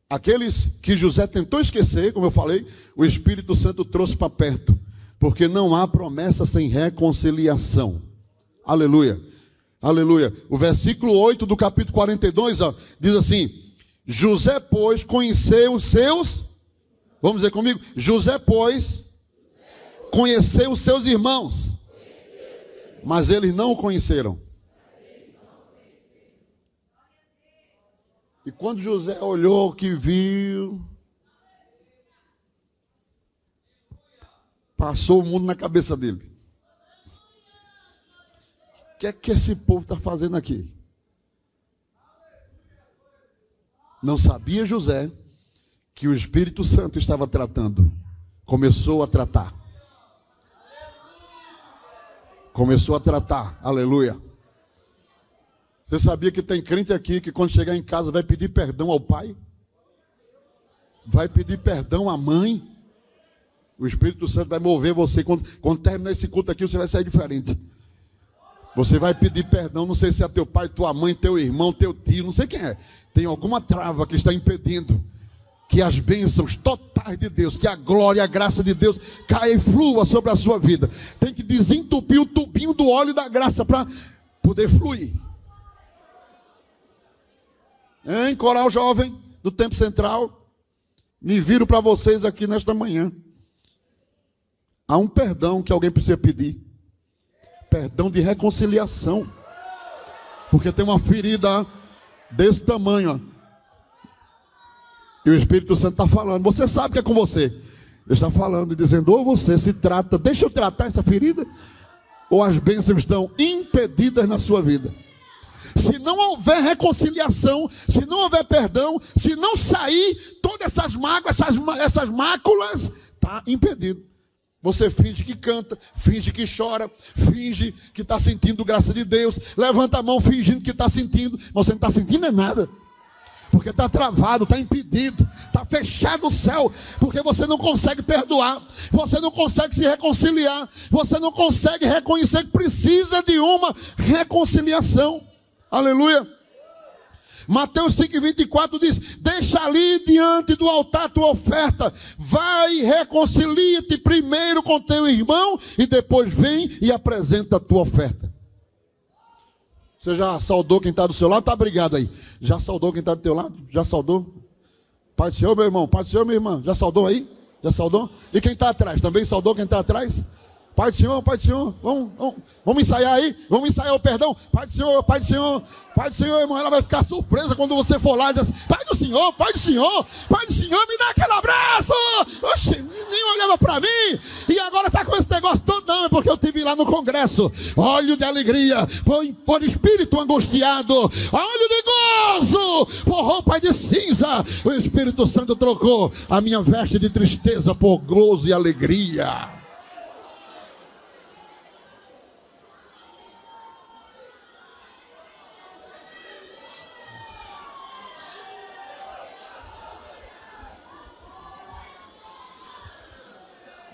Aqueles que José tentou esquecer, como eu falei, o Espírito Santo trouxe para perto, porque não há promessa sem reconciliação. Aleluia. Aleluia. O versículo 8 do capítulo 42 ó, diz assim: José, pois, conheceu os seus. Vamos dizer comigo? José, pois, conheceu os seus irmãos, mas eles não o conheceram. E quando José olhou que viu, passou o mundo na cabeça dele. O que é que esse povo está fazendo aqui? Não sabia José que o Espírito Santo estava tratando. Começou a tratar. Começou a tratar. Aleluia. Você sabia que tem crente aqui que quando chegar em casa vai pedir perdão ao pai? Vai pedir perdão à mãe? O Espírito Santo vai mover você. Quando, quando terminar esse culto aqui, você vai sair diferente. Você vai pedir perdão, não sei se é teu pai, tua mãe, teu irmão, teu tio, não sei quem é. Tem alguma trava que está impedindo que as bênçãos totais de Deus, que a glória e a graça de Deus caia e flua sobre a sua vida. Tem que desentupir o tubinho do óleo da graça para poder fluir. Em coral jovem do tempo central, me viro para vocês aqui nesta manhã. Há um perdão que alguém precisa pedir. Perdão de reconciliação. Porque tem uma ferida desse tamanho. Ó. E o Espírito Santo está falando. Você sabe que é com você. Ele está falando e dizendo: ou você se trata, deixa eu tratar essa ferida, ou as bênçãos estão impedidas na sua vida se não houver reconciliação, se não houver perdão, se não sair todas essas mágoas, essas, essas máculas, está impedido. Você finge que canta, finge que chora, finge que está sentindo graça de Deus, levanta a mão fingindo que está sentindo, mas você não está sentindo é nada. Porque está travado, está impedido, está fechado o céu, porque você não consegue perdoar, você não consegue se reconciliar, você não consegue reconhecer que precisa de uma reconciliação. Aleluia. Mateus 5,24 diz: Deixa ali diante do altar tua oferta, vai e reconcilia-te primeiro com teu irmão, e depois vem e apresenta a tua oferta. Você já saudou quem está do seu lado? Está obrigado aí. Já saudou quem está do teu lado? Já saudou? Pai do Senhor, meu irmão. Pai do Senhor, minha irmã. Já saudou aí? Já saudou? E quem está atrás? Também saudou quem está atrás? Pai do Senhor, Pai do Senhor, vamos, vamos, vamos ensaiar aí, vamos ensaiar o perdão. Pai do Senhor, Pai do Senhor, Pai do Senhor, irmão, ela vai ficar surpresa quando você for lá e dizer assim, Pai do Senhor, Pai do Senhor, Pai do Senhor, me dá aquele abraço. Oxe, nem olhava para mim e agora está com esse negócio todo. Não, é porque eu tive lá no congresso, óleo de alegria, por, por espírito angustiado, óleo de gozo, por roupa de cinza. O Espírito Santo trocou a minha veste de tristeza por gozo e alegria.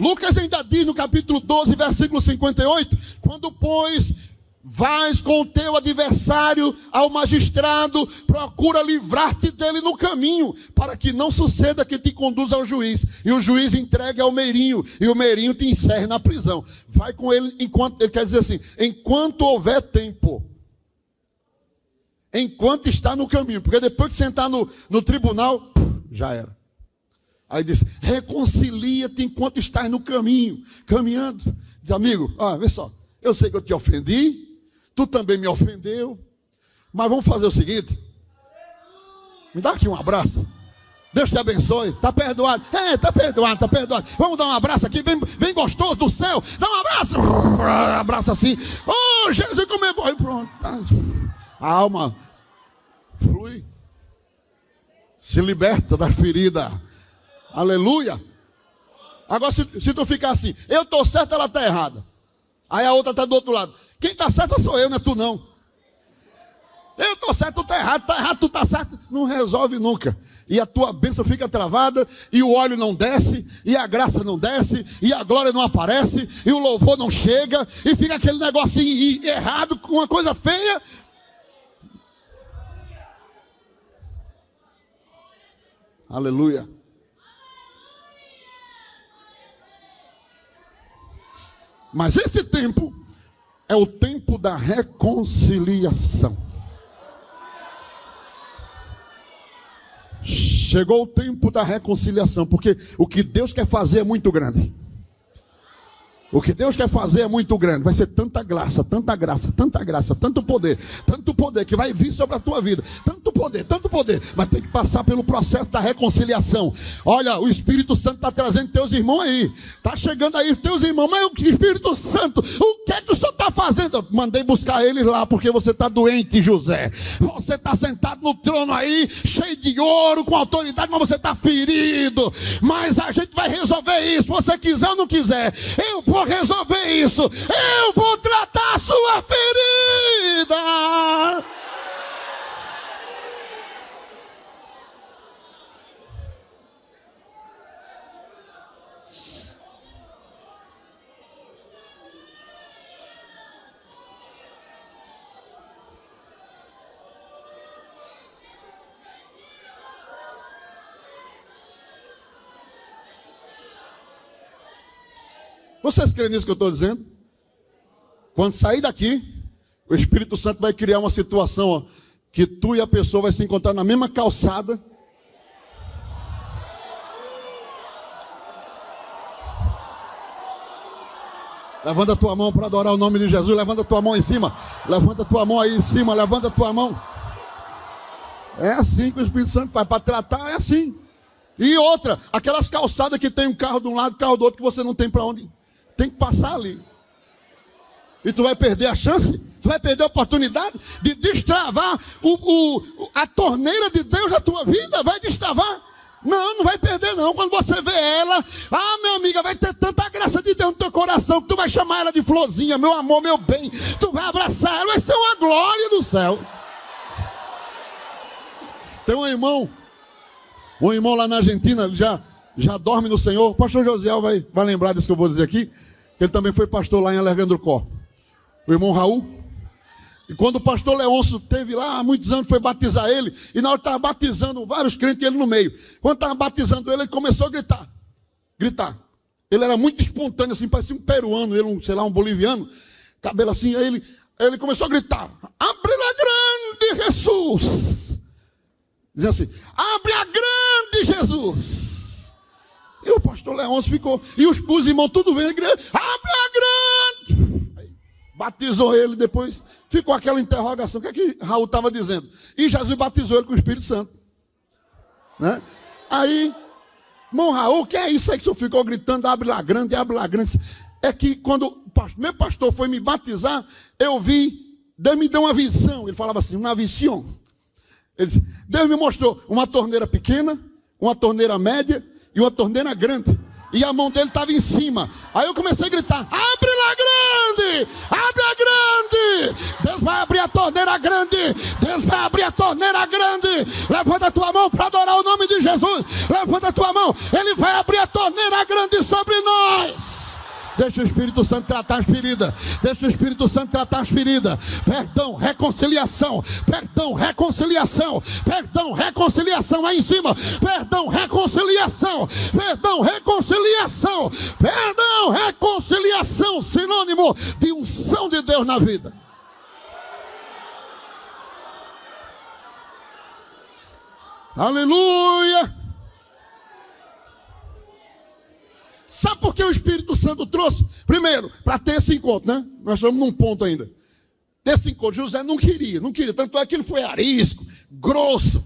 Lucas ainda diz no capítulo 12, versículo 58: quando, pois, vais com o teu adversário ao magistrado, procura livrar-te dele no caminho, para que não suceda que te conduza ao juiz, e o juiz entregue ao meirinho, e o meirinho te encerre na prisão. Vai com ele enquanto, ele quer dizer assim, enquanto houver tempo. Enquanto está no caminho, porque depois de sentar no, no tribunal, já era. Aí diz: reconcilia-te enquanto estás no caminho, caminhando. Diz, amigo, ó, vê só, eu sei que eu te ofendi, tu também me ofendeu, mas vamos fazer o seguinte: me dá aqui um abraço. Deus te abençoe, está perdoado. É, está perdoado, está perdoado. Vamos dar um abraço aqui, bem, bem gostoso do céu. Dá um abraço. Abraço assim. Oh, Jesus, como é bom. Pronto. Tá. A alma flui. Se liberta da ferida Aleluia. Agora, se, se tu ficar assim, eu estou certo, ela está errada. Aí a outra está do outro lado. Quem está certo sou eu, não é tu não. Eu estou certo, tu está errado, está errado, tu está certo. Não resolve nunca. E a tua bênção fica travada, e o óleo não desce, e a graça não desce, e a glória não aparece, e o louvor não chega, e fica aquele negocinho errado, uma coisa feia. Aleluia. Mas esse tempo é o tempo da reconciliação. Chegou o tempo da reconciliação, porque o que Deus quer fazer é muito grande. O que Deus quer fazer é muito grande. Vai ser tanta graça, tanta graça, tanta graça, tanto poder, tanto poder que vai vir sobre a tua vida. Tanto poder, tanto poder. Mas tem que passar pelo processo da reconciliação. Olha, o Espírito Santo está trazendo teus irmãos aí. Está chegando aí teus irmãos. Mas o Espírito Santo, o que é que o senhor está fazendo? Eu mandei buscar eles lá porque você está doente, José. Você está sentado no trono aí, cheio de ouro, com autoridade, mas você está ferido. Mas a gente vai resolver isso. Você quiser ou não quiser, eu vou resolver isso. Eu vou tratar a sua ferida. Vocês creem nisso que eu estou dizendo? Quando sair daqui, o Espírito Santo vai criar uma situação ó, que tu e a pessoa vai se encontrar na mesma calçada. Levanta a tua mão para adorar o nome de Jesus. Levanta a tua mão em cima. Levanta a tua mão aí em cima. Levanta a tua mão. É assim que o Espírito Santo faz. Para tratar, é assim. E outra, aquelas calçadas que tem um carro de um lado, carro do outro, que você não tem para onde tem que passar ali. E tu vai perder a chance, tu vai perder a oportunidade de destravar o, o, a torneira de Deus na tua vida, vai destravar. Não, não vai perder não. Quando você vê ela, ah, minha amiga, vai ter tanta graça de Deus no teu coração que tu vai chamar ela de florzinha, meu amor, meu bem. Tu vai abraçar ela, vai ser uma glória do céu. Tem um irmão, um irmão lá na Argentina, já, já dorme no Senhor. O pastor Josiel vai, vai lembrar disso que eu vou dizer aqui. Ele também foi pastor lá em Alejandro Có. O irmão Raul. E quando o pastor Leôncio teve lá há muitos anos, foi batizar ele. E na hora que estava batizando vários crentes, ele no meio. Quando estava batizando ele, ele começou a gritar. Gritar. Ele era muito espontâneo, assim, parecia um peruano, ele, um, sei lá, um boliviano. Cabelo assim, aí ele, ele começou a gritar: Abre a grande Jesus. Dizia assim: Abre a grande Jesus. E o pastor Leôncio ficou. E os, os irmãos tudo vendo, abre a grande. Aí, batizou ele depois. Ficou aquela interrogação. O que é que Raul estava dizendo? E Jesus batizou ele com o Espírito Santo. Né? Aí, irmão Raul, o que é isso aí que o senhor ficou gritando? Abre lá grande, abre lá grande. É que quando meu pastor foi me batizar, eu vi, Deus me deu uma visão. Ele falava assim, uma visão. Ele disse, Deus me mostrou uma torneira pequena, uma torneira média e uma torneira grande. E a mão dele estava em cima. Aí eu comecei a gritar: abre lá grande! Abre a grande! Deus vai abrir a torneira grande! Deus vai abrir a torneira grande! Levanta a tua mão para adorar o nome de Jesus! Levanta a tua mão! Ele vai abrir a torneira grande sobre nós! Deixa o Espírito Santo tratar as feridas. Deixa o Espírito Santo tratar as feridas. Perdão, reconciliação. Perdão, reconciliação. Perdão, reconciliação. Aí em cima. Perdão, reconciliação. Perdão, reconciliação. Perdão, reconciliação. Sinônimo de unção de Deus na vida. Aleluia. Sabe por que o Espírito Santo trouxe? Primeiro, para ter esse encontro, né? Nós estamos num ponto ainda. Desse encontro, José não queria, não queria. Tanto é que ele foi arisco, grosso.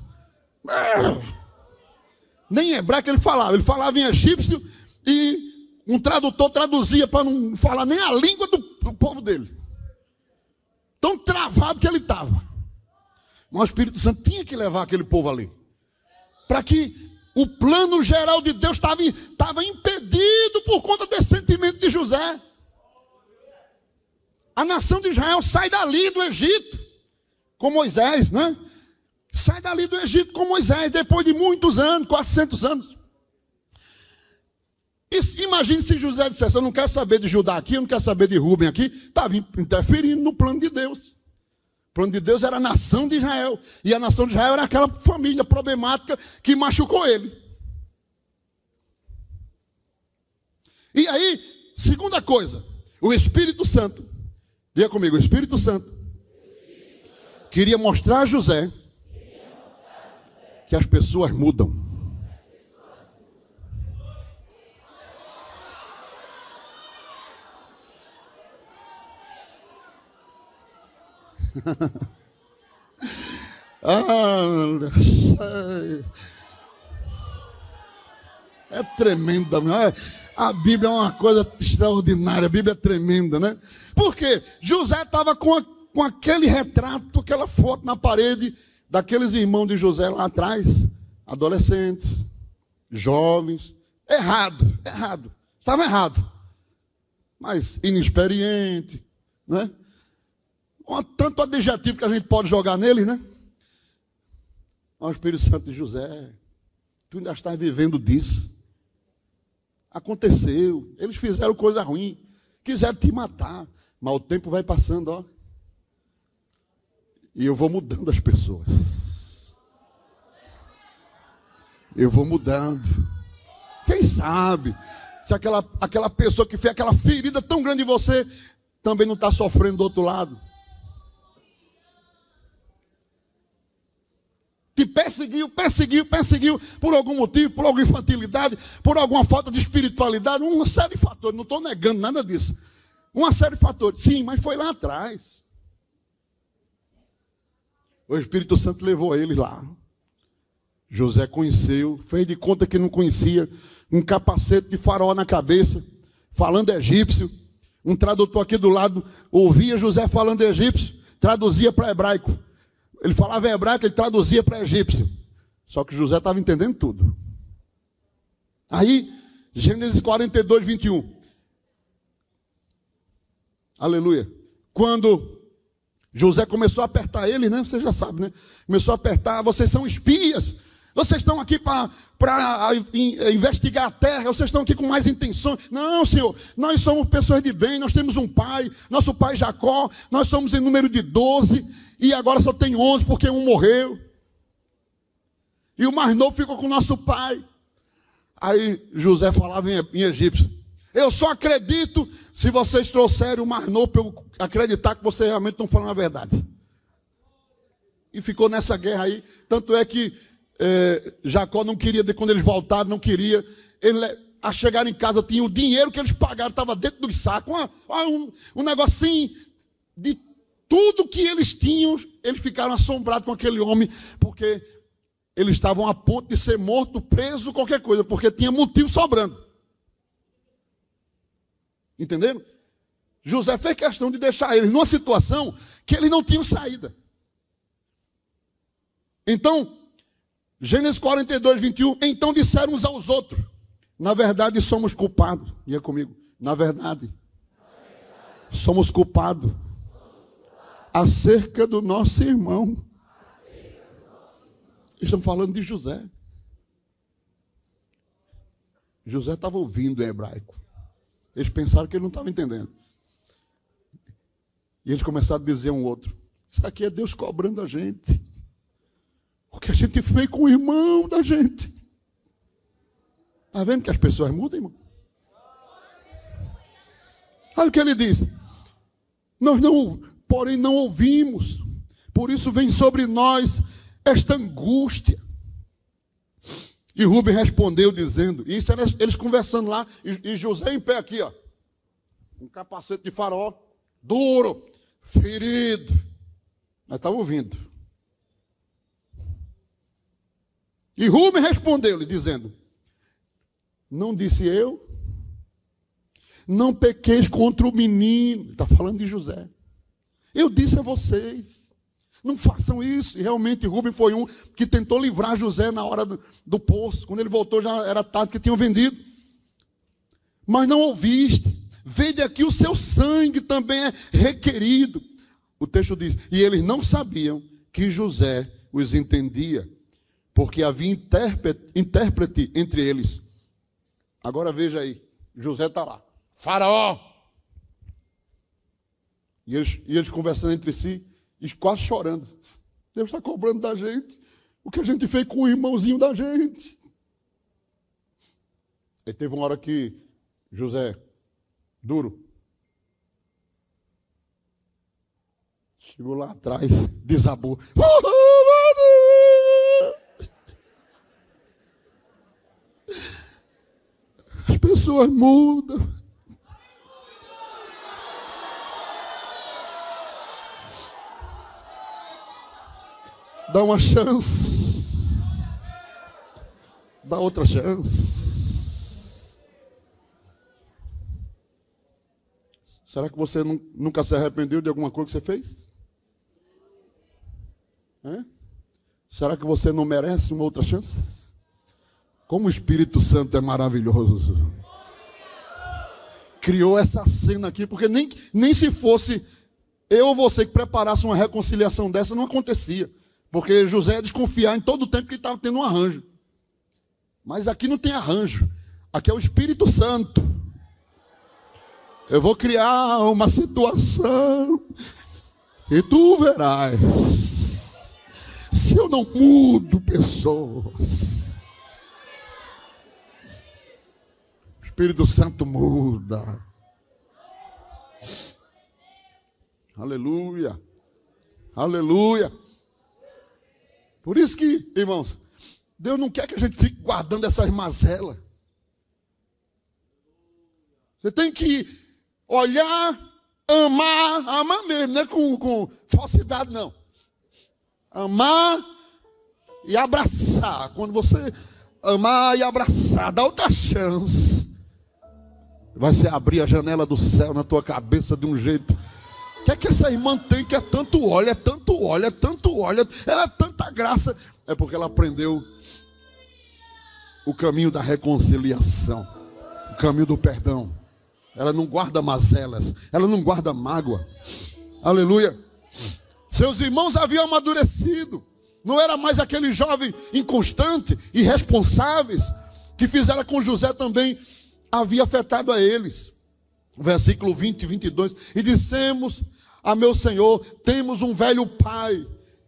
Nem hebraico ele falava, ele falava em egípcio e um tradutor traduzia para não falar nem a língua do, do povo dele. Tão travado que ele estava. Mas o Espírito Santo tinha que levar aquele povo ali. Para que o plano geral de Deus estava, estava impedido por conta desse sentimento de José. A nação de Israel sai dali do Egito com Moisés, né? Sai dali do Egito com Moisés, depois de muitos anos, 400 anos. Imagine se José dissesse: Eu não quero saber de Judá aqui, eu não quero saber de Rubem aqui. Estava interferindo no plano de Deus. O plano de Deus era a nação de Israel. E a nação de Israel era aquela família problemática que machucou ele. E aí, segunda coisa, o Espírito Santo, diga comigo, o Espírito Santo queria mostrar a José que as pessoas mudam. ah, é tremenda. É, a Bíblia é uma coisa extraordinária. A Bíblia é tremenda, né? Porque José estava com, com aquele retrato, aquela foto na parede daqueles irmãos de José lá atrás, adolescentes, jovens. Errado, errado. Estava errado. Mas inexperiente, né? tanto adjetivo que a gente pode jogar nele, né? Ó, Espírito Santo de José, tu ainda estás vivendo disso. Aconteceu, eles fizeram coisa ruim, quiseram te matar, mas o tempo vai passando, ó. E eu vou mudando as pessoas. Eu vou mudando. Quem sabe? Se aquela, aquela pessoa que fez aquela ferida tão grande em você também não está sofrendo do outro lado. Te perseguiu, perseguiu, perseguiu por algum motivo, por alguma infantilidade, por alguma falta de espiritualidade, uma série de fatores, não estou negando nada disso. Uma série de fatores, sim, mas foi lá atrás. O Espírito Santo levou ele lá. José conheceu, fez de conta que não conhecia, um capacete de farol na cabeça, falando egípcio. Um tradutor aqui do lado ouvia José falando egípcio, traduzia para hebraico. Ele falava hebraico, ele traduzia para egípcio. Só que José estava entendendo tudo. Aí, Gênesis 42, 21. Aleluia. Quando José começou a apertar ele, né? Você já sabe, né? Começou a apertar, vocês são espias. Vocês estão aqui para investigar a terra, vocês estão aqui com mais intenções. Não, Senhor, nós somos pessoas de bem, nós temos um pai, nosso pai Jacó, nós somos em número de 12 e agora só tem 11 porque um morreu. E o mais novo ficou com o nosso pai. Aí José falava em, em egípcio: Eu só acredito se vocês trouxerem o mais novo para eu acreditar que vocês realmente estão falando a verdade. E ficou nessa guerra aí. Tanto é que é, Jacó não queria, quando eles voltaram, não queria. Ele, a chegar em casa, tinha o dinheiro que eles pagaram, estava dentro dos sacos, um, um negocinho de tudo que eles tinham, eles ficaram assombrados com aquele homem, porque eles estavam a ponto de ser morto, preso, qualquer coisa, porque tinha motivo sobrando. Entenderam? José fez questão de deixar eles numa situação que eles não tinham saída. Então, Gênesis 42, 21. Então disseram uns aos outros: Na verdade somos culpados. Diga comigo. Na verdade, somos culpados acerca do nosso irmão. Estamos falando de José. José estava ouvindo em hebraico. Eles pensaram que ele não estava entendendo. E eles começaram a dizer um outro: Isso aqui é Deus cobrando a gente. O que a gente fez com o irmão da gente. Está vendo que as pessoas mudam, irmão? Olha o que ele diz. Nós não, porém, não ouvimos. Por isso vem sobre nós esta angústia. E Rubem respondeu dizendo, isso era eles conversando lá, e, José em pé aqui, ó. Um capacete de farol, duro, ferido. Nós estávamos ouvindo. E Rubem respondeu-lhe, dizendo: Não disse eu? Não pequeis contra o menino. Está falando de José. Eu disse a vocês: Não façam isso. E realmente Rubem foi um que tentou livrar José na hora do, do poço. Quando ele voltou, já era tarde que tinham vendido. Mas não ouviste. Vede aqui o seu sangue também é requerido. O texto diz: E eles não sabiam que José os entendia porque havia intérprete, intérprete entre eles. Agora veja aí, José está lá, Faraó. E eles, e eles conversando entre si, e quase chorando. Deus está cobrando da gente o que a gente fez com o irmãozinho da gente. Aí teve uma hora que José, duro, chegou lá atrás, desabou. pessoas mudam. Dá uma chance. Dá outra chance. Será que você nunca se arrependeu de alguma coisa que você fez? Será que você não merece uma outra chance? Como o Espírito Santo é maravilhoso criou essa cena aqui, porque nem, nem se fosse eu ou você que preparasse uma reconciliação dessa, não acontecia. Porque José ia desconfiar em todo o tempo que estava tendo um arranjo. Mas aqui não tem arranjo. Aqui é o Espírito Santo. Eu vou criar uma situação e tu verás. Se eu não mudo pessoas. Espírito Santo muda. Aleluia. Aleluia. Por isso que, irmãos, Deus não quer que a gente fique guardando essas mazelas. Você tem que olhar, amar, amar mesmo, não é com, com falsidade, não. Amar e abraçar. Quando você amar e abraçar, dá outra chance vai ser abrir a janela do céu na tua cabeça de um jeito. Que é que essa irmã tem que é tanto óleo, é tanto óleo, é tanto óleo, ela é tanta graça? É porque ela aprendeu o caminho da reconciliação, o caminho do perdão. Ela não guarda mazelas, ela não guarda mágoa. Aleluia. Seus irmãos haviam amadurecido. Não era mais aquele jovem inconstante, irresponsáveis, que fizeram com José também havia afetado a eles. Versículo 20 e 22. E dissemos a meu senhor: temos um velho pai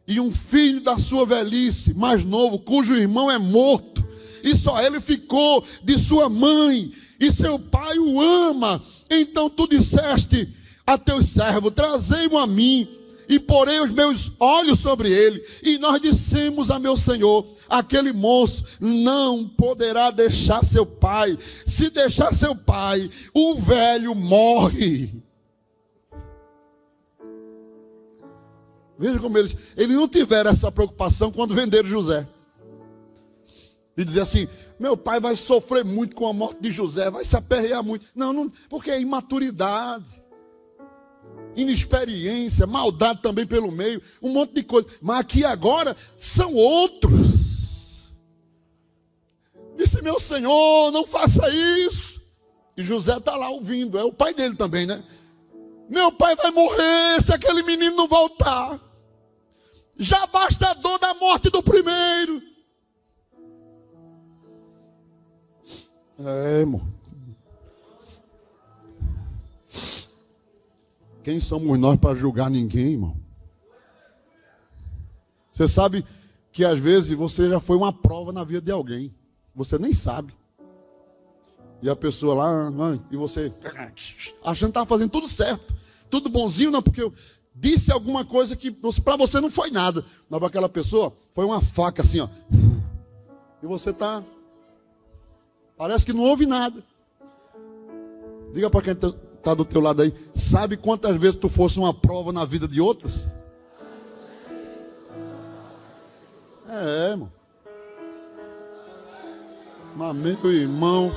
e um filho da sua velhice, mais novo, cujo irmão é morto, e só ele ficou de sua mãe, e seu pai o ama. Então tu disseste a teus servos: trazei-mo a mim, e porei os meus olhos sobre ele. E nós dissemos a meu senhor: aquele moço não poderá deixar seu pai. Se deixar seu pai, o velho morre. Veja como eles, eles não tiveram essa preocupação quando venderam José. De dizer assim, meu pai vai sofrer muito com a morte de José, vai se aperrear muito. Não, não porque é imaturidade, inexperiência, maldade também pelo meio, um monte de coisa. Mas aqui agora são outros. Disse, meu senhor, não faça isso. E José está lá ouvindo, é o pai dele também, né? Meu pai vai morrer se aquele menino não voltar. Já basta a dor da morte do primeiro. É, irmão. Quem somos nós para julgar ninguém, irmão? Você sabe que às vezes você já foi uma prova na vida de alguém. Você nem sabe. E a pessoa lá, e você achando que estava fazendo tudo certo, tudo bonzinho, não, porque eu, disse alguma coisa que para você não foi nada, mas para aquela pessoa foi uma faca assim, ó. E você tá parece que não houve nada. Diga para quem está tá do teu lado aí, sabe quantas vezes tu fosse uma prova na vida de outros? É, irmão. Mas meu irmão,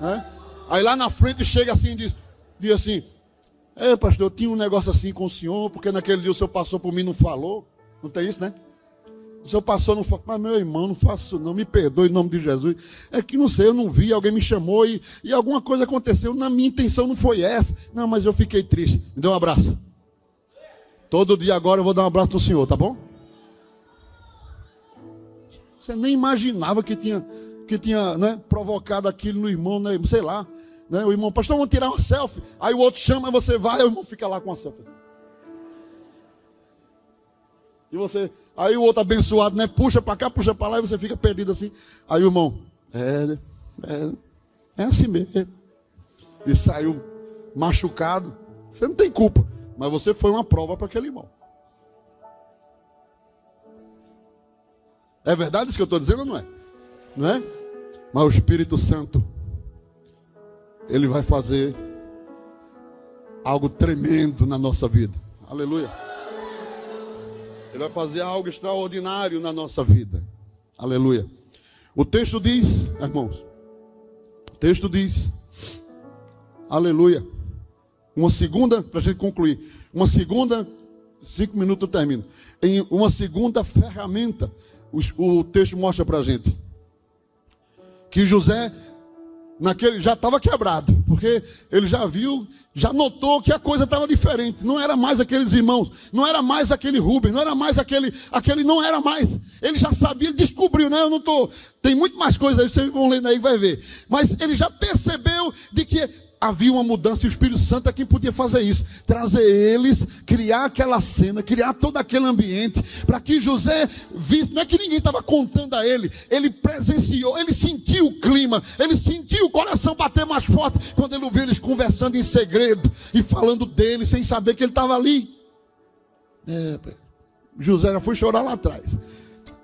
né? Aí lá na frente chega assim e diz, diz assim, é, pastor, eu tinha um negócio assim com o senhor, porque naquele dia o senhor passou por mim e não falou. Não tem isso, né? O senhor passou, não falou. Mas meu irmão, não faço, não me perdoe em nome de Jesus. É que não sei, eu não vi, alguém me chamou e, e alguma coisa aconteceu. Na minha intenção não foi essa. Não, mas eu fiquei triste. Me dê um abraço. Todo dia agora eu vou dar um abraço no senhor, tá bom? Você nem imaginava que tinha, que tinha né, provocado aquilo no irmão, né, sei lá. Né? O irmão, pastor, vamos tirar uma selfie. Aí o outro chama, você vai, o irmão fica lá com a selfie. E você, aí o outro abençoado, né? Puxa para cá, puxa para lá, e você fica perdido assim. Aí o irmão, é, é, é assim mesmo. E saiu machucado. Você não tem culpa, mas você foi uma prova para aquele irmão. É verdade isso que eu estou dizendo ou não é? Não é? Mas o Espírito Santo ele vai fazer algo tremendo na nossa vida. Aleluia. Ele vai fazer algo extraordinário na nossa vida. Aleluia. O texto diz, irmãos, o texto diz, aleluia. Uma segunda, para a gente concluir, uma segunda, cinco minutos eu termino. Em uma segunda ferramenta, o, o texto mostra para a gente que José naquele já estava quebrado, porque ele já viu, já notou que a coisa estava diferente. Não era mais aqueles irmãos, não era mais aquele Rubem, não era mais aquele, aquele não era mais. Ele já sabia, ele descobriu, né? Eu não tô, tem muito mais coisas aí, vocês vão lendo aí vai ver. Mas ele já percebeu de que havia uma mudança e o Espírito Santo é quem podia fazer isso. Trazer eles, criar aquela cena, criar todo aquele ambiente, para que José visse. Não é que ninguém estava contando a ele, ele presenciou, ele sentiu o clima, ele sentiu o coração bater mais forte quando ele ouviu eles conversando em segredo e falando dele sem saber que ele estava ali. É, José já foi chorar lá atrás.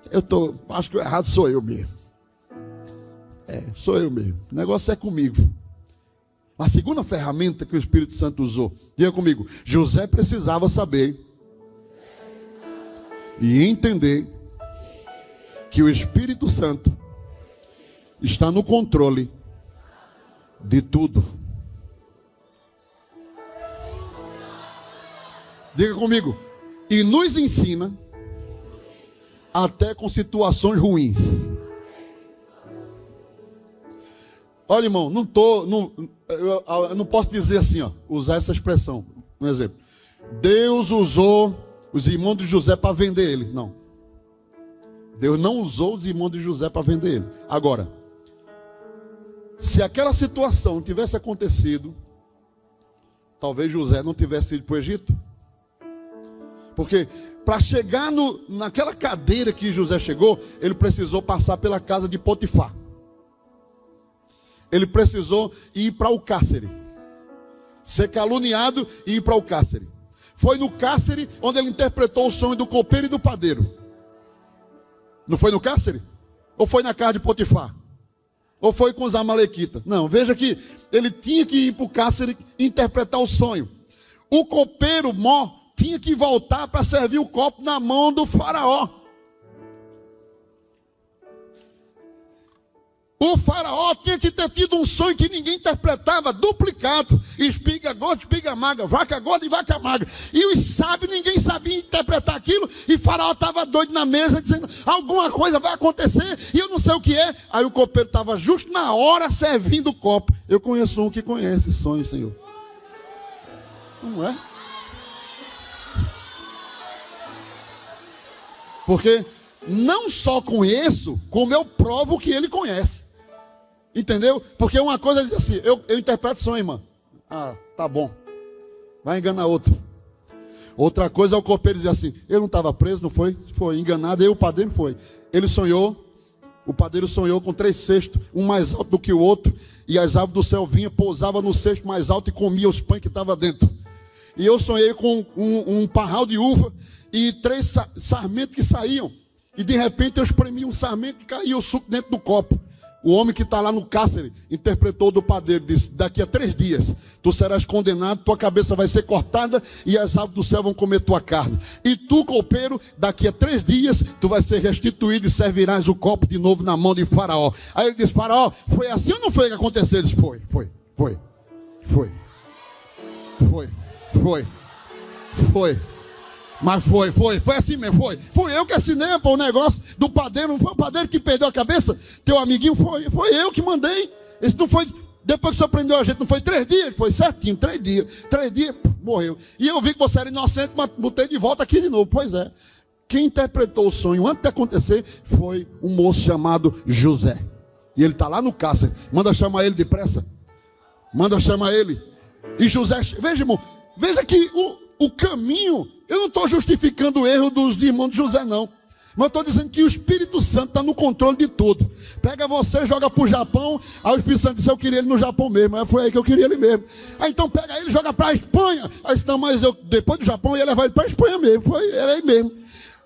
Eu tô, acho que o errado sou eu mesmo. É, sou eu mesmo. O negócio é comigo. A segunda ferramenta que o Espírito Santo usou, diga comigo, José precisava saber e entender que o Espírito Santo está no controle de tudo. Diga comigo, e nos ensina até com situações ruins. Olha, irmão, não tô, não, eu, eu não posso dizer assim, ó, usar essa expressão. Um exemplo. Deus usou os irmãos de José para vender ele. Não. Deus não usou os irmãos de José para vender ele. Agora, se aquela situação tivesse acontecido, talvez José não tivesse ido para o Egito. Porque para chegar no, naquela cadeira que José chegou, ele precisou passar pela casa de Potifar ele precisou ir para o cárcere. Ser caluniado e ir para o cárcere. foi no cárcere onde ele interpretou o sonho do copeiro e do padeiro. Não foi no cárcere? Ou foi na casa de Potifar? Ou foi com os amalequitas? Não, veja que ele tinha que ir para o cárcere interpretar o sonho. O copeiro mó tinha que voltar para servir o copo na mão do faraó. O faraó tinha que ter tido um sonho que ninguém interpretava, duplicado. Espiga gorda, espiga magra, vaca gorda e vaca magra. E os sábios, ninguém sabia interpretar aquilo. E faraó estava doido na mesa, dizendo: alguma coisa vai acontecer e eu não sei o que é. Aí o copeiro estava justo na hora servindo o copo. Eu conheço um que conhece sonho, Senhor. Não é? Porque não só conheço, como eu provo que ele conhece. Entendeu? Porque uma coisa diz assim, eu, eu interpreto sonho, irmã. Ah, tá bom. Vai enganar outro. Outra coisa é o copeiro dizer assim, eu não estava preso, não foi? Foi enganado, eu o padeiro foi. Ele sonhou, o padeiro sonhou com três cestos, um mais alto do que o outro, e as aves do céu vinham, pousavam no cesto mais alto e comia os pães que estavam dentro. E eu sonhei com um, um parral de uva e três sarmentos que saíam. E de repente eu espremi um sarmento e caiu o suco dentro do copo. O homem que está lá no cárcere interpretou do padeiro, disse: Daqui a três dias tu serás condenado, tua cabeça vai ser cortada e as aves do céu vão comer tua carne. E tu, copeiro, daqui a três dias tu vais ser restituído e servirás o copo de novo na mão de Faraó. Aí ele disse: Faraó, foi assim ou não foi que aconteceu? Ele disse: Foi, foi, foi, foi, foi, foi, foi. Mas foi, foi, foi assim mesmo, foi. Fui eu que assinei o negócio do padeiro, não foi o padeiro que perdeu a cabeça? Teu amiguinho foi, foi eu que mandei. Isso não foi, depois que senhor prendeu a gente, não foi três dias? Foi certinho, três dias. Três dias, morreu. E eu vi que você era inocente, mas botei de volta aqui de novo. Pois é. Quem interpretou o sonho antes de acontecer foi um moço chamado José. E ele está lá no cárcere. Manda chamar ele depressa. Manda chamar ele. E José, veja, irmão, veja que o, o caminho eu não estou justificando o erro dos irmãos de José, não. Mas estou dizendo que o Espírito Santo está no controle de tudo. Pega você, joga para o Japão. Aí o Espírito Santo disse: Eu queria ele no Japão mesmo. Aí foi aí que eu queria ele mesmo. Aí então pega ele, joga para a Espanha. Aí disse: Não, mas eu, depois do Japão, ia levar ele para a Espanha mesmo. Foi, era aí mesmo.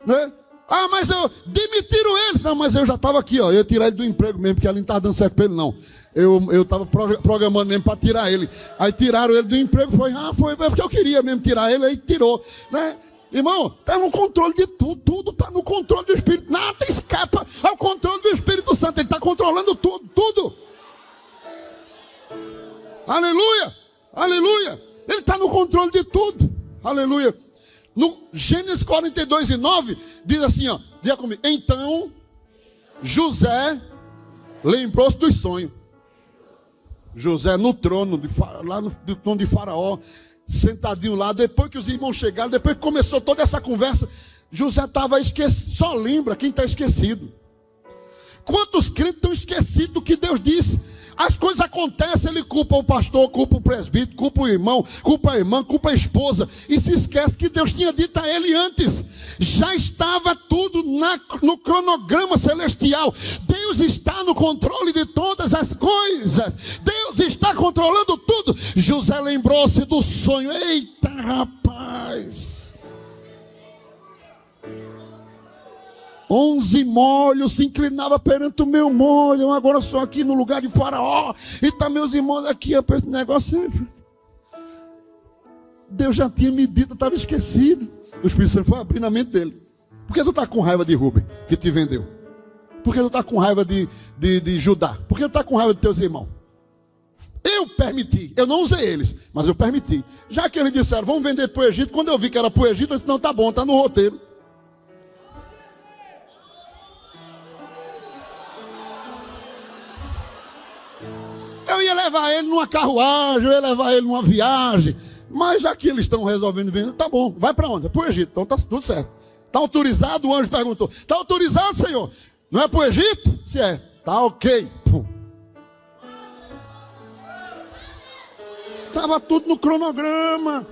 Né? Ah, mas eu demitiram ele. Não, mas eu já estava aqui, ó. Eu ia tirar ele do emprego mesmo, porque ele não estava dando certo para ele, não. Eu estava programando mesmo para tirar ele. Aí tiraram ele do emprego. Foi, ah, foi porque eu queria mesmo tirar ele. Aí tirou. Né? Irmão, está no controle de tudo. Tudo está no controle do Espírito. Nada escapa ao controle do Espírito Santo. Ele está controlando tudo. Tudo. Aleluia. Aleluia. Ele está no controle de tudo. Aleluia. No Gênesis 42 e 9, diz assim: ó, diga comigo. Então, José lembrou-se dos sonhos. José no trono, de, lá no, no trono de Faraó, sentadinho lá. Depois que os irmãos chegaram, depois que começou toda essa conversa, José estava esquecido. Só lembra quem está esquecido. Quantos crentes estão esquecidos do que Deus disse? As coisas acontecem, ele culpa o pastor, culpa o presbítero, culpa o irmão, culpa a irmã, culpa a esposa. E se esquece que Deus tinha dito a ele antes. Já estava tudo na, no cronograma celestial. Deus está no controle de todas as coisas. Deus está controlando tudo. José lembrou-se do sonho. Eita, rapaz. Onze molhos se inclinava perante o meu molho. Agora sou aqui no lugar de Faraó. E tá meus irmãos aqui. Esse negócio. Deus já tinha medido, estava esquecido. O Espírito Santo foi abrir na mente dele. Por que tu está com raiva de Rubem, que te vendeu? Por que tu está com raiva de, de, de Judá? Por que tu está com raiva de teus irmãos? Eu permiti, eu não usei eles, mas eu permiti. Já que eles disseram, vamos vender para o Egito, quando eu vi que era para o Egito, eu disse, não, tá bom, está no roteiro. Eu ia levar ele numa carruagem, eu ia levar ele numa viagem. Mas já que eles estão resolvendo vender, tá bom, vai para onde? É para o Egito, então tá tudo certo. Está autorizado? O anjo perguntou: Está autorizado, Senhor? Não é para o Egito? Se é, tá ok. Estava tudo no cronograma.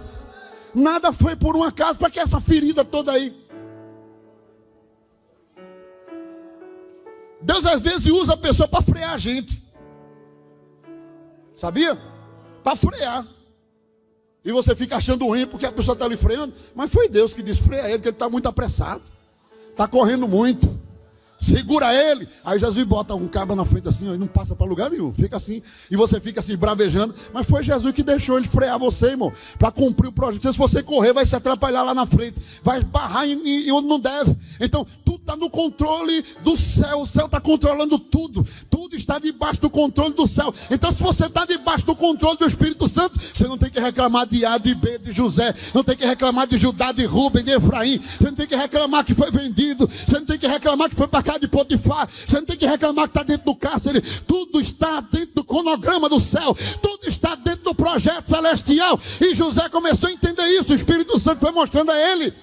Nada foi por um acaso. Para que essa ferida toda aí? Deus às vezes usa a pessoa para frear a gente. Sabia? Para frear. E você fica achando ruim porque a pessoa está lhe freando. Mas foi Deus que disse: freia ele, que ele está muito apressado. Está correndo muito segura ele. Aí Jesus bota um cabra na frente assim, ó, e não passa para lugar nenhum, fica assim, e você fica assim, bravejando. Mas foi Jesus que deixou ele frear você, irmão, para cumprir o projeto. Se você correr, vai se atrapalhar lá na frente, vai barrar em, em onde não deve. Então, tudo está no controle do céu, o céu está controlando tudo, tudo está debaixo do controle do céu. Então, se você está debaixo do controle do Espírito Santo, você não tem que reclamar de A, de B, de José, não tem que reclamar de Judá, de Rubem, de Efraim, você não tem que reclamar que foi vendido, você não tem que reclamar que foi para casa de Potifar. Você não tem que reclamar que está dentro do cárcere. Tudo está dentro do cronograma do céu. Tudo está dentro do projeto celestial. E José começou a entender isso. O Espírito Santo foi mostrando a ele.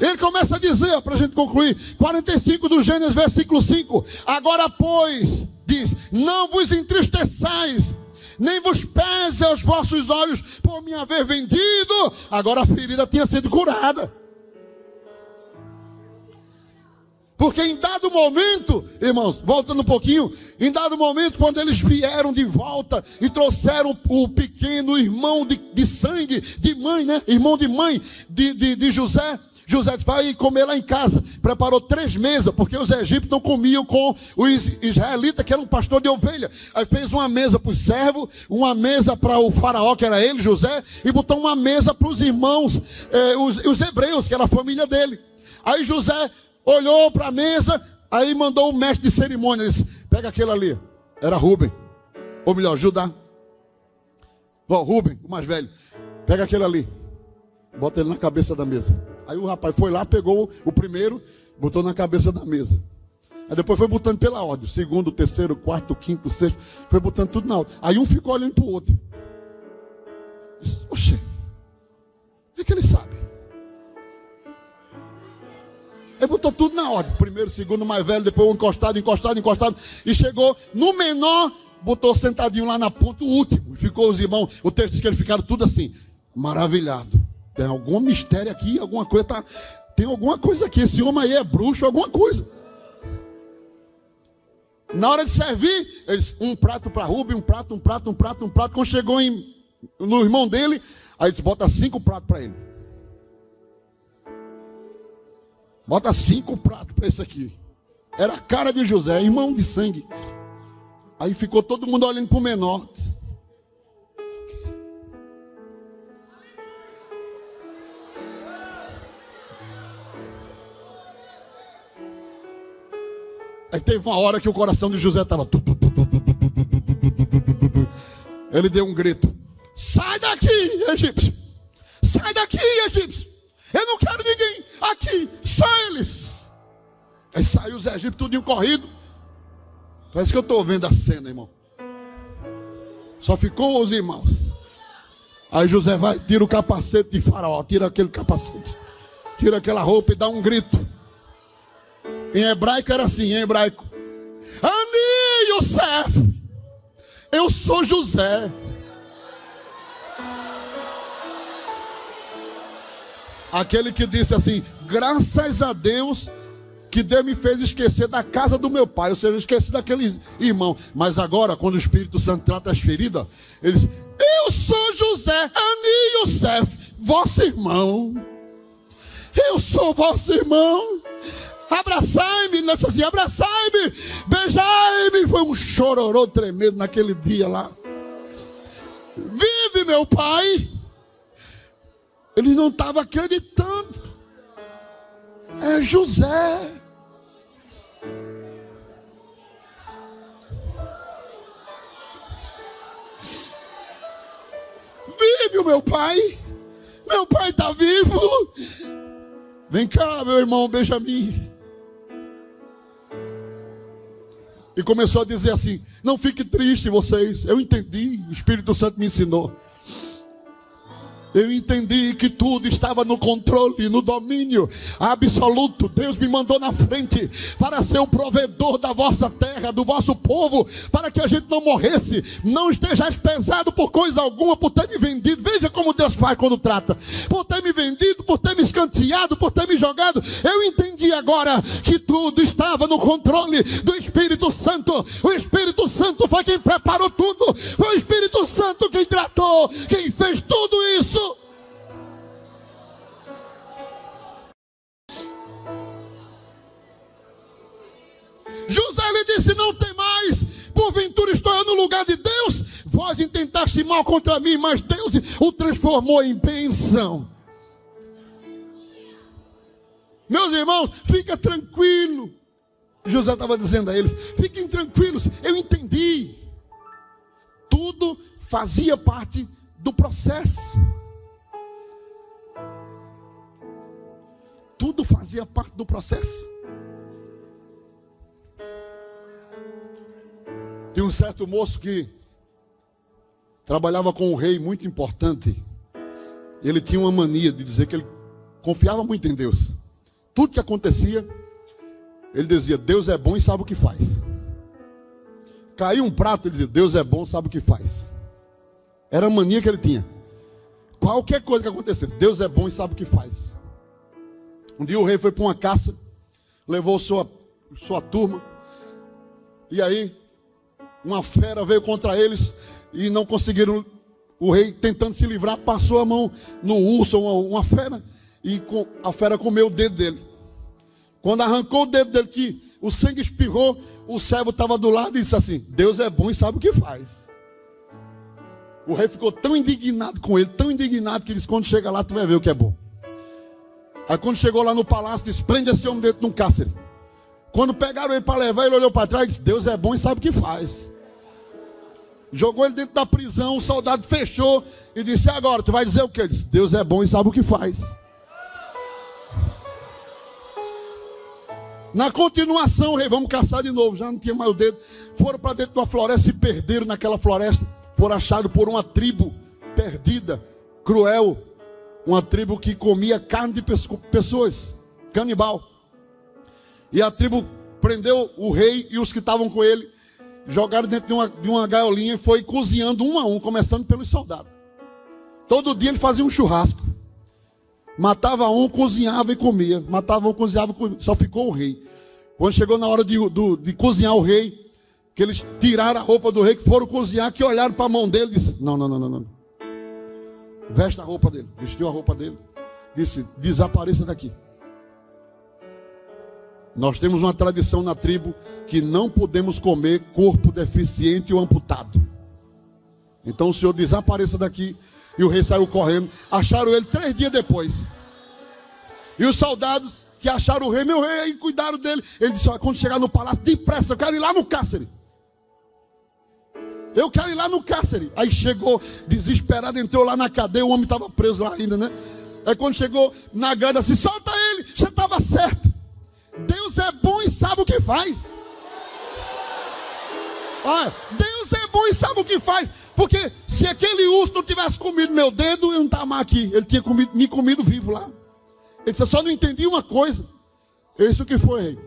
Ele começa a dizer, para a gente concluir, 45 do Gênesis, versículo 5: Agora, pois, diz: Não vos entristeçais, nem vos pese aos vossos olhos por me haver vendido. Agora a ferida tinha sido curada. Porque em dado momento, irmãos, voltando um pouquinho, em dado momento, quando eles vieram de volta e trouxeram o pequeno irmão de, de sangue, de mãe, né? Irmão de mãe de, de, de José, José vai comer lá em casa. Preparou três mesas, porque os egípcios não comiam com os israelitas, que eram um pastor de ovelha. Aí fez uma mesa para os servos, uma mesa para o faraó, que era ele, José, e botou uma mesa para os irmãos, eh, os, os hebreus, que era a família dele. Aí José olhou para a mesa, aí mandou o mestre de cerimônias, pega aquele ali, era Rubem, ou melhor, Judá. Bom, Rubem, o mais velho, pega aquele ali, bota ele na cabeça da mesa. Aí o rapaz foi lá, pegou o primeiro, botou na cabeça da mesa. Aí depois foi botando pela ordem, segundo, terceiro, quarto, quinto, sexto, foi botando tudo na ordem. Aí um ficou olhando para o outro. Oxê, o que ele sabe? Ele botou tudo na ordem. Primeiro, segundo, mais velho, depois encostado, encostado, encostado. E chegou no menor, botou sentadinho lá na ponta, o último. Ficou os irmãos, o texto diz que eles ficaram tudo assim, maravilhado. Tem algum mistério aqui, alguma coisa tá. Tem alguma coisa aqui. Esse homem aí é bruxo, alguma coisa. Na hora de servir, eles, um prato para Rubem, um prato, um prato, um prato, um prato. Quando chegou em, no irmão dele, aí eles bota cinco pratos para ele. Bota cinco pratos para esse aqui. Era a cara de José, irmão de sangue. Aí ficou todo mundo olhando para o menor. Aí teve uma hora que o coração de José estava. Ele deu um grito: Sai daqui, egípcio! Sai daqui, egípcio! Eu não quero ninguém aqui, só eles. Aí saiu os egípcios tudinho corrido. Parece que eu estou vendo a cena, irmão. Só ficou os irmãos. Aí José vai, tira o capacete de faraó, tira aquele capacete, tira aquela roupa e dá um grito. Em hebraico era assim, em hebraico. Ani Yosef, eu sou José. Aquele que disse assim: graças a Deus que Deus me fez esquecer da casa do meu pai, ou seja, esqueci daquele irmão. Mas agora, quando o Espírito Santo trata as feridas, ele diz: Eu sou José, Ani Yosef, vosso irmão. Eu sou vosso irmão. Abraçai-me, assim: abraçai-me, beijai-me. Foi um chororô tremendo naquele dia lá. Vive, meu pai. Ele não estava acreditando. É José. Vive o meu pai. Meu pai está vivo. Vem cá, meu irmão Benjamin. E começou a dizer assim: Não fique triste, vocês. Eu entendi. O Espírito Santo me ensinou. Eu entendi que tudo estava no controle, no domínio absoluto. Deus me mandou na frente para ser o provedor da vossa terra, do vosso povo, para que a gente não morresse, não estejais pesado por coisa alguma, por ter me vendido. Veja como Deus faz quando trata. Por ter me vendido, por ter me escanteado, por ter me jogado. Eu entendi agora que tudo estava no controle do Espírito Santo. O Espírito Santo foi quem preparou tudo. Foi o Espírito Santo Senhor quem fez tudo isso. José lhe disse: Não tem mais, porventura estou eu no lugar de Deus. Vós intentaste mal contra mim, mas Deus o transformou em bênção. Meus irmãos, fica tranquilo. José estava dizendo a eles: fiquem tranquilos, eu entendi. Tudo fazia parte do processo. Tudo fazia parte do processo. Tem um certo moço que trabalhava com um rei muito importante. Ele tinha uma mania de dizer que ele confiava muito em Deus. Tudo que acontecia, ele dizia: Deus é bom e sabe o que faz. Caiu um prato, ele dizia: Deus é bom, sabe o que faz. Era a mania que ele tinha. Qualquer coisa que acontecesse, Deus é bom e sabe o que faz. Um dia o rei foi para uma caça, levou sua, sua turma, e aí uma fera veio contra eles e não conseguiram. O rei tentando se livrar, passou a mão no urso, uma, uma fera, e a fera comeu o dedo dele. Quando arrancou o dedo dele, que o sangue espirrou, o servo estava do lado e disse assim: Deus é bom e sabe o que faz. O rei ficou tão indignado com ele, tão indignado, que disse: Quando chega lá, tu vai ver o que é bom. Aí quando chegou lá no palácio, disse: Prende esse homem dentro de um cárcere. Quando pegaram ele para levar, ele olhou para trás e disse: Deus é bom e sabe o que faz. Jogou ele dentro da prisão, o soldado fechou e disse: Agora, tu vai dizer o que? Ele disse: Deus é bom e sabe o que faz. Na continuação, rei, vamos caçar de novo. Já não tinha mais o dedo. Foram para dentro de uma floresta e perderam naquela floresta. Foram achados por uma tribo perdida, cruel. Uma tribo que comia carne de pessoas, canibal. E a tribo prendeu o rei e os que estavam com ele. Jogaram dentro de uma, de uma gaiolinha e foi cozinhando um a um, começando pelos soldados. Todo dia ele fazia um churrasco. Matava um, cozinhava e comia. Matava um, cozinhava e comia. Só ficou o rei. Quando chegou na hora de, de, de cozinhar o rei, que eles tiraram a roupa do rei, que foram cozinhar, que olharam para a mão dele e disse: Não, não, não, não, não. Veste a roupa dele. Vestiu a roupa dele. Disse: Desapareça daqui. Nós temos uma tradição na tribo que não podemos comer corpo deficiente ou amputado. Então o senhor desapareça daqui. E o rei saiu correndo. Acharam ele três dias depois. E os soldados que acharam o rei, meu rei, e cuidaram dele. Ele disse: Quando chegar no palácio, depressa, eu quero ir lá no cárcere. Eu quero ir lá no cárcere. Aí chegou, desesperado, entrou lá na cadeia. O homem estava preso lá ainda, né? Aí quando chegou na grade, assim: Solta ele, você estava certo. Deus é bom e sabe o que faz. Olha, Deus é bom e sabe o que faz. Porque se aquele urso não tivesse comido meu dedo, eu não estava mais aqui. Ele tinha comido, me comido vivo lá. Ele disse, eu só não entendi uma coisa. Isso que foi, rei.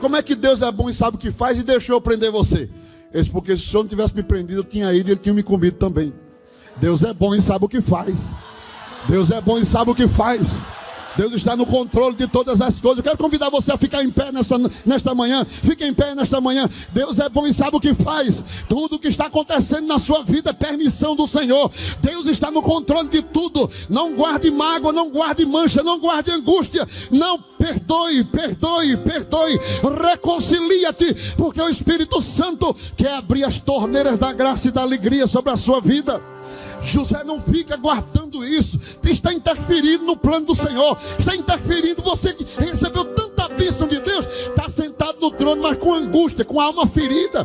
Como é que Deus é bom e sabe o que faz e deixou eu prender você? Ele disse, porque se o senhor não tivesse me prendido, eu tinha ido e ele tinha me comido também. Deus é bom e sabe o que faz. Deus é bom e sabe o que faz. Deus está no controle de todas as coisas. Eu quero convidar você a ficar em pé nesta, nesta manhã. Fique em pé nesta manhã. Deus é bom e sabe o que faz. Tudo o que está acontecendo na sua vida é permissão do Senhor. Deus está no controle de tudo. Não guarde mágoa, não guarde mancha, não guarde angústia. Não perdoe, perdoe, perdoe. Reconcilia-te, porque o Espírito Santo quer abrir as torneiras da graça e da alegria sobre a sua vida. José não fica guardando isso, está interferindo no plano do Senhor, está interferindo. Você que recebeu tanta bênção de Deus, está sentado no trono, mas com angústia, com a alma ferida.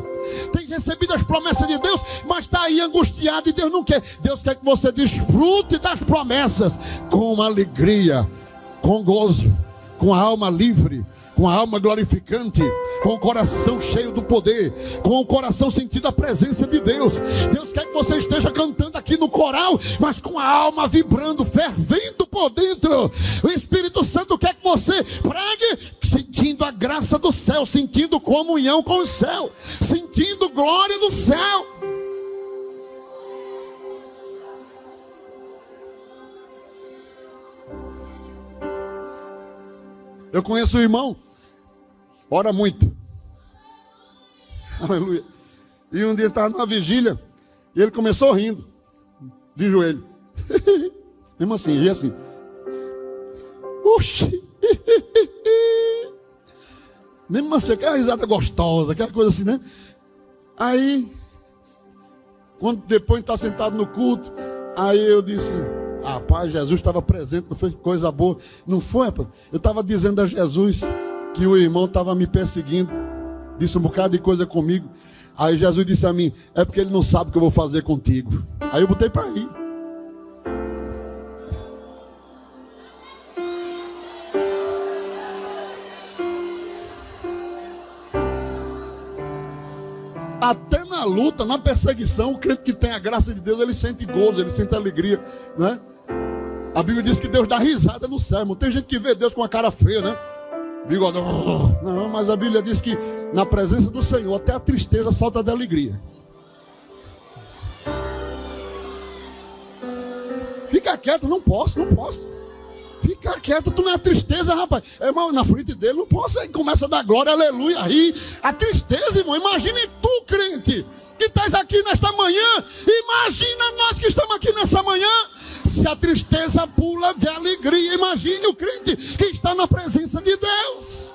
Tem recebido as promessas de Deus, mas está aí angustiado e Deus não quer. Deus quer que você desfrute das promessas com alegria, com gozo, com a alma livre com a alma glorificante, com o coração cheio do poder, com o coração sentindo a presença de Deus. Deus quer que você esteja cantando aqui no coral, mas com a alma vibrando, fervendo por dentro. O Espírito Santo quer que você pregue sentindo a graça do céu, sentindo comunhão com o céu, sentindo glória do céu. Eu conheço um irmão Ora muito. Aleluia. E um dia estava numa vigília e ele começou rindo. de joelho. Mesmo assim, e assim. Oxi! Mesmo assim, aquela risada gostosa, aquela coisa assim, né? Aí, quando depois está sentado no culto, aí eu disse, rapaz, Jesus estava presente, não foi coisa boa. Não foi, rapaz? Eu estava dizendo a Jesus que o irmão estava me perseguindo, disse um bocado de coisa comigo. Aí Jesus disse a mim, é porque ele não sabe o que eu vou fazer contigo. Aí eu botei para ir. Até na luta, na perseguição, o crente que tem a graça de Deus, ele sente gozo, ele sente alegria, né? A Bíblia diz que Deus dá risada no céu. Tem gente que vê Deus com a cara feia, né? Bigodão. Não, mas a Bíblia diz que na presença do Senhor até a tristeza salta de alegria. Fica quieto, não posso, não posso. Fica quieto, tu não é tristeza, rapaz. Irmão, na frente dele não posso. Aí começa a dar glória, aleluia, rir. A tristeza, irmão. Imagine tu, crente, que estás aqui nesta manhã. Imagina nós que estamos aqui nessa manhã se a tristeza pula de alegria, imagine o crente que está na presença de Deus.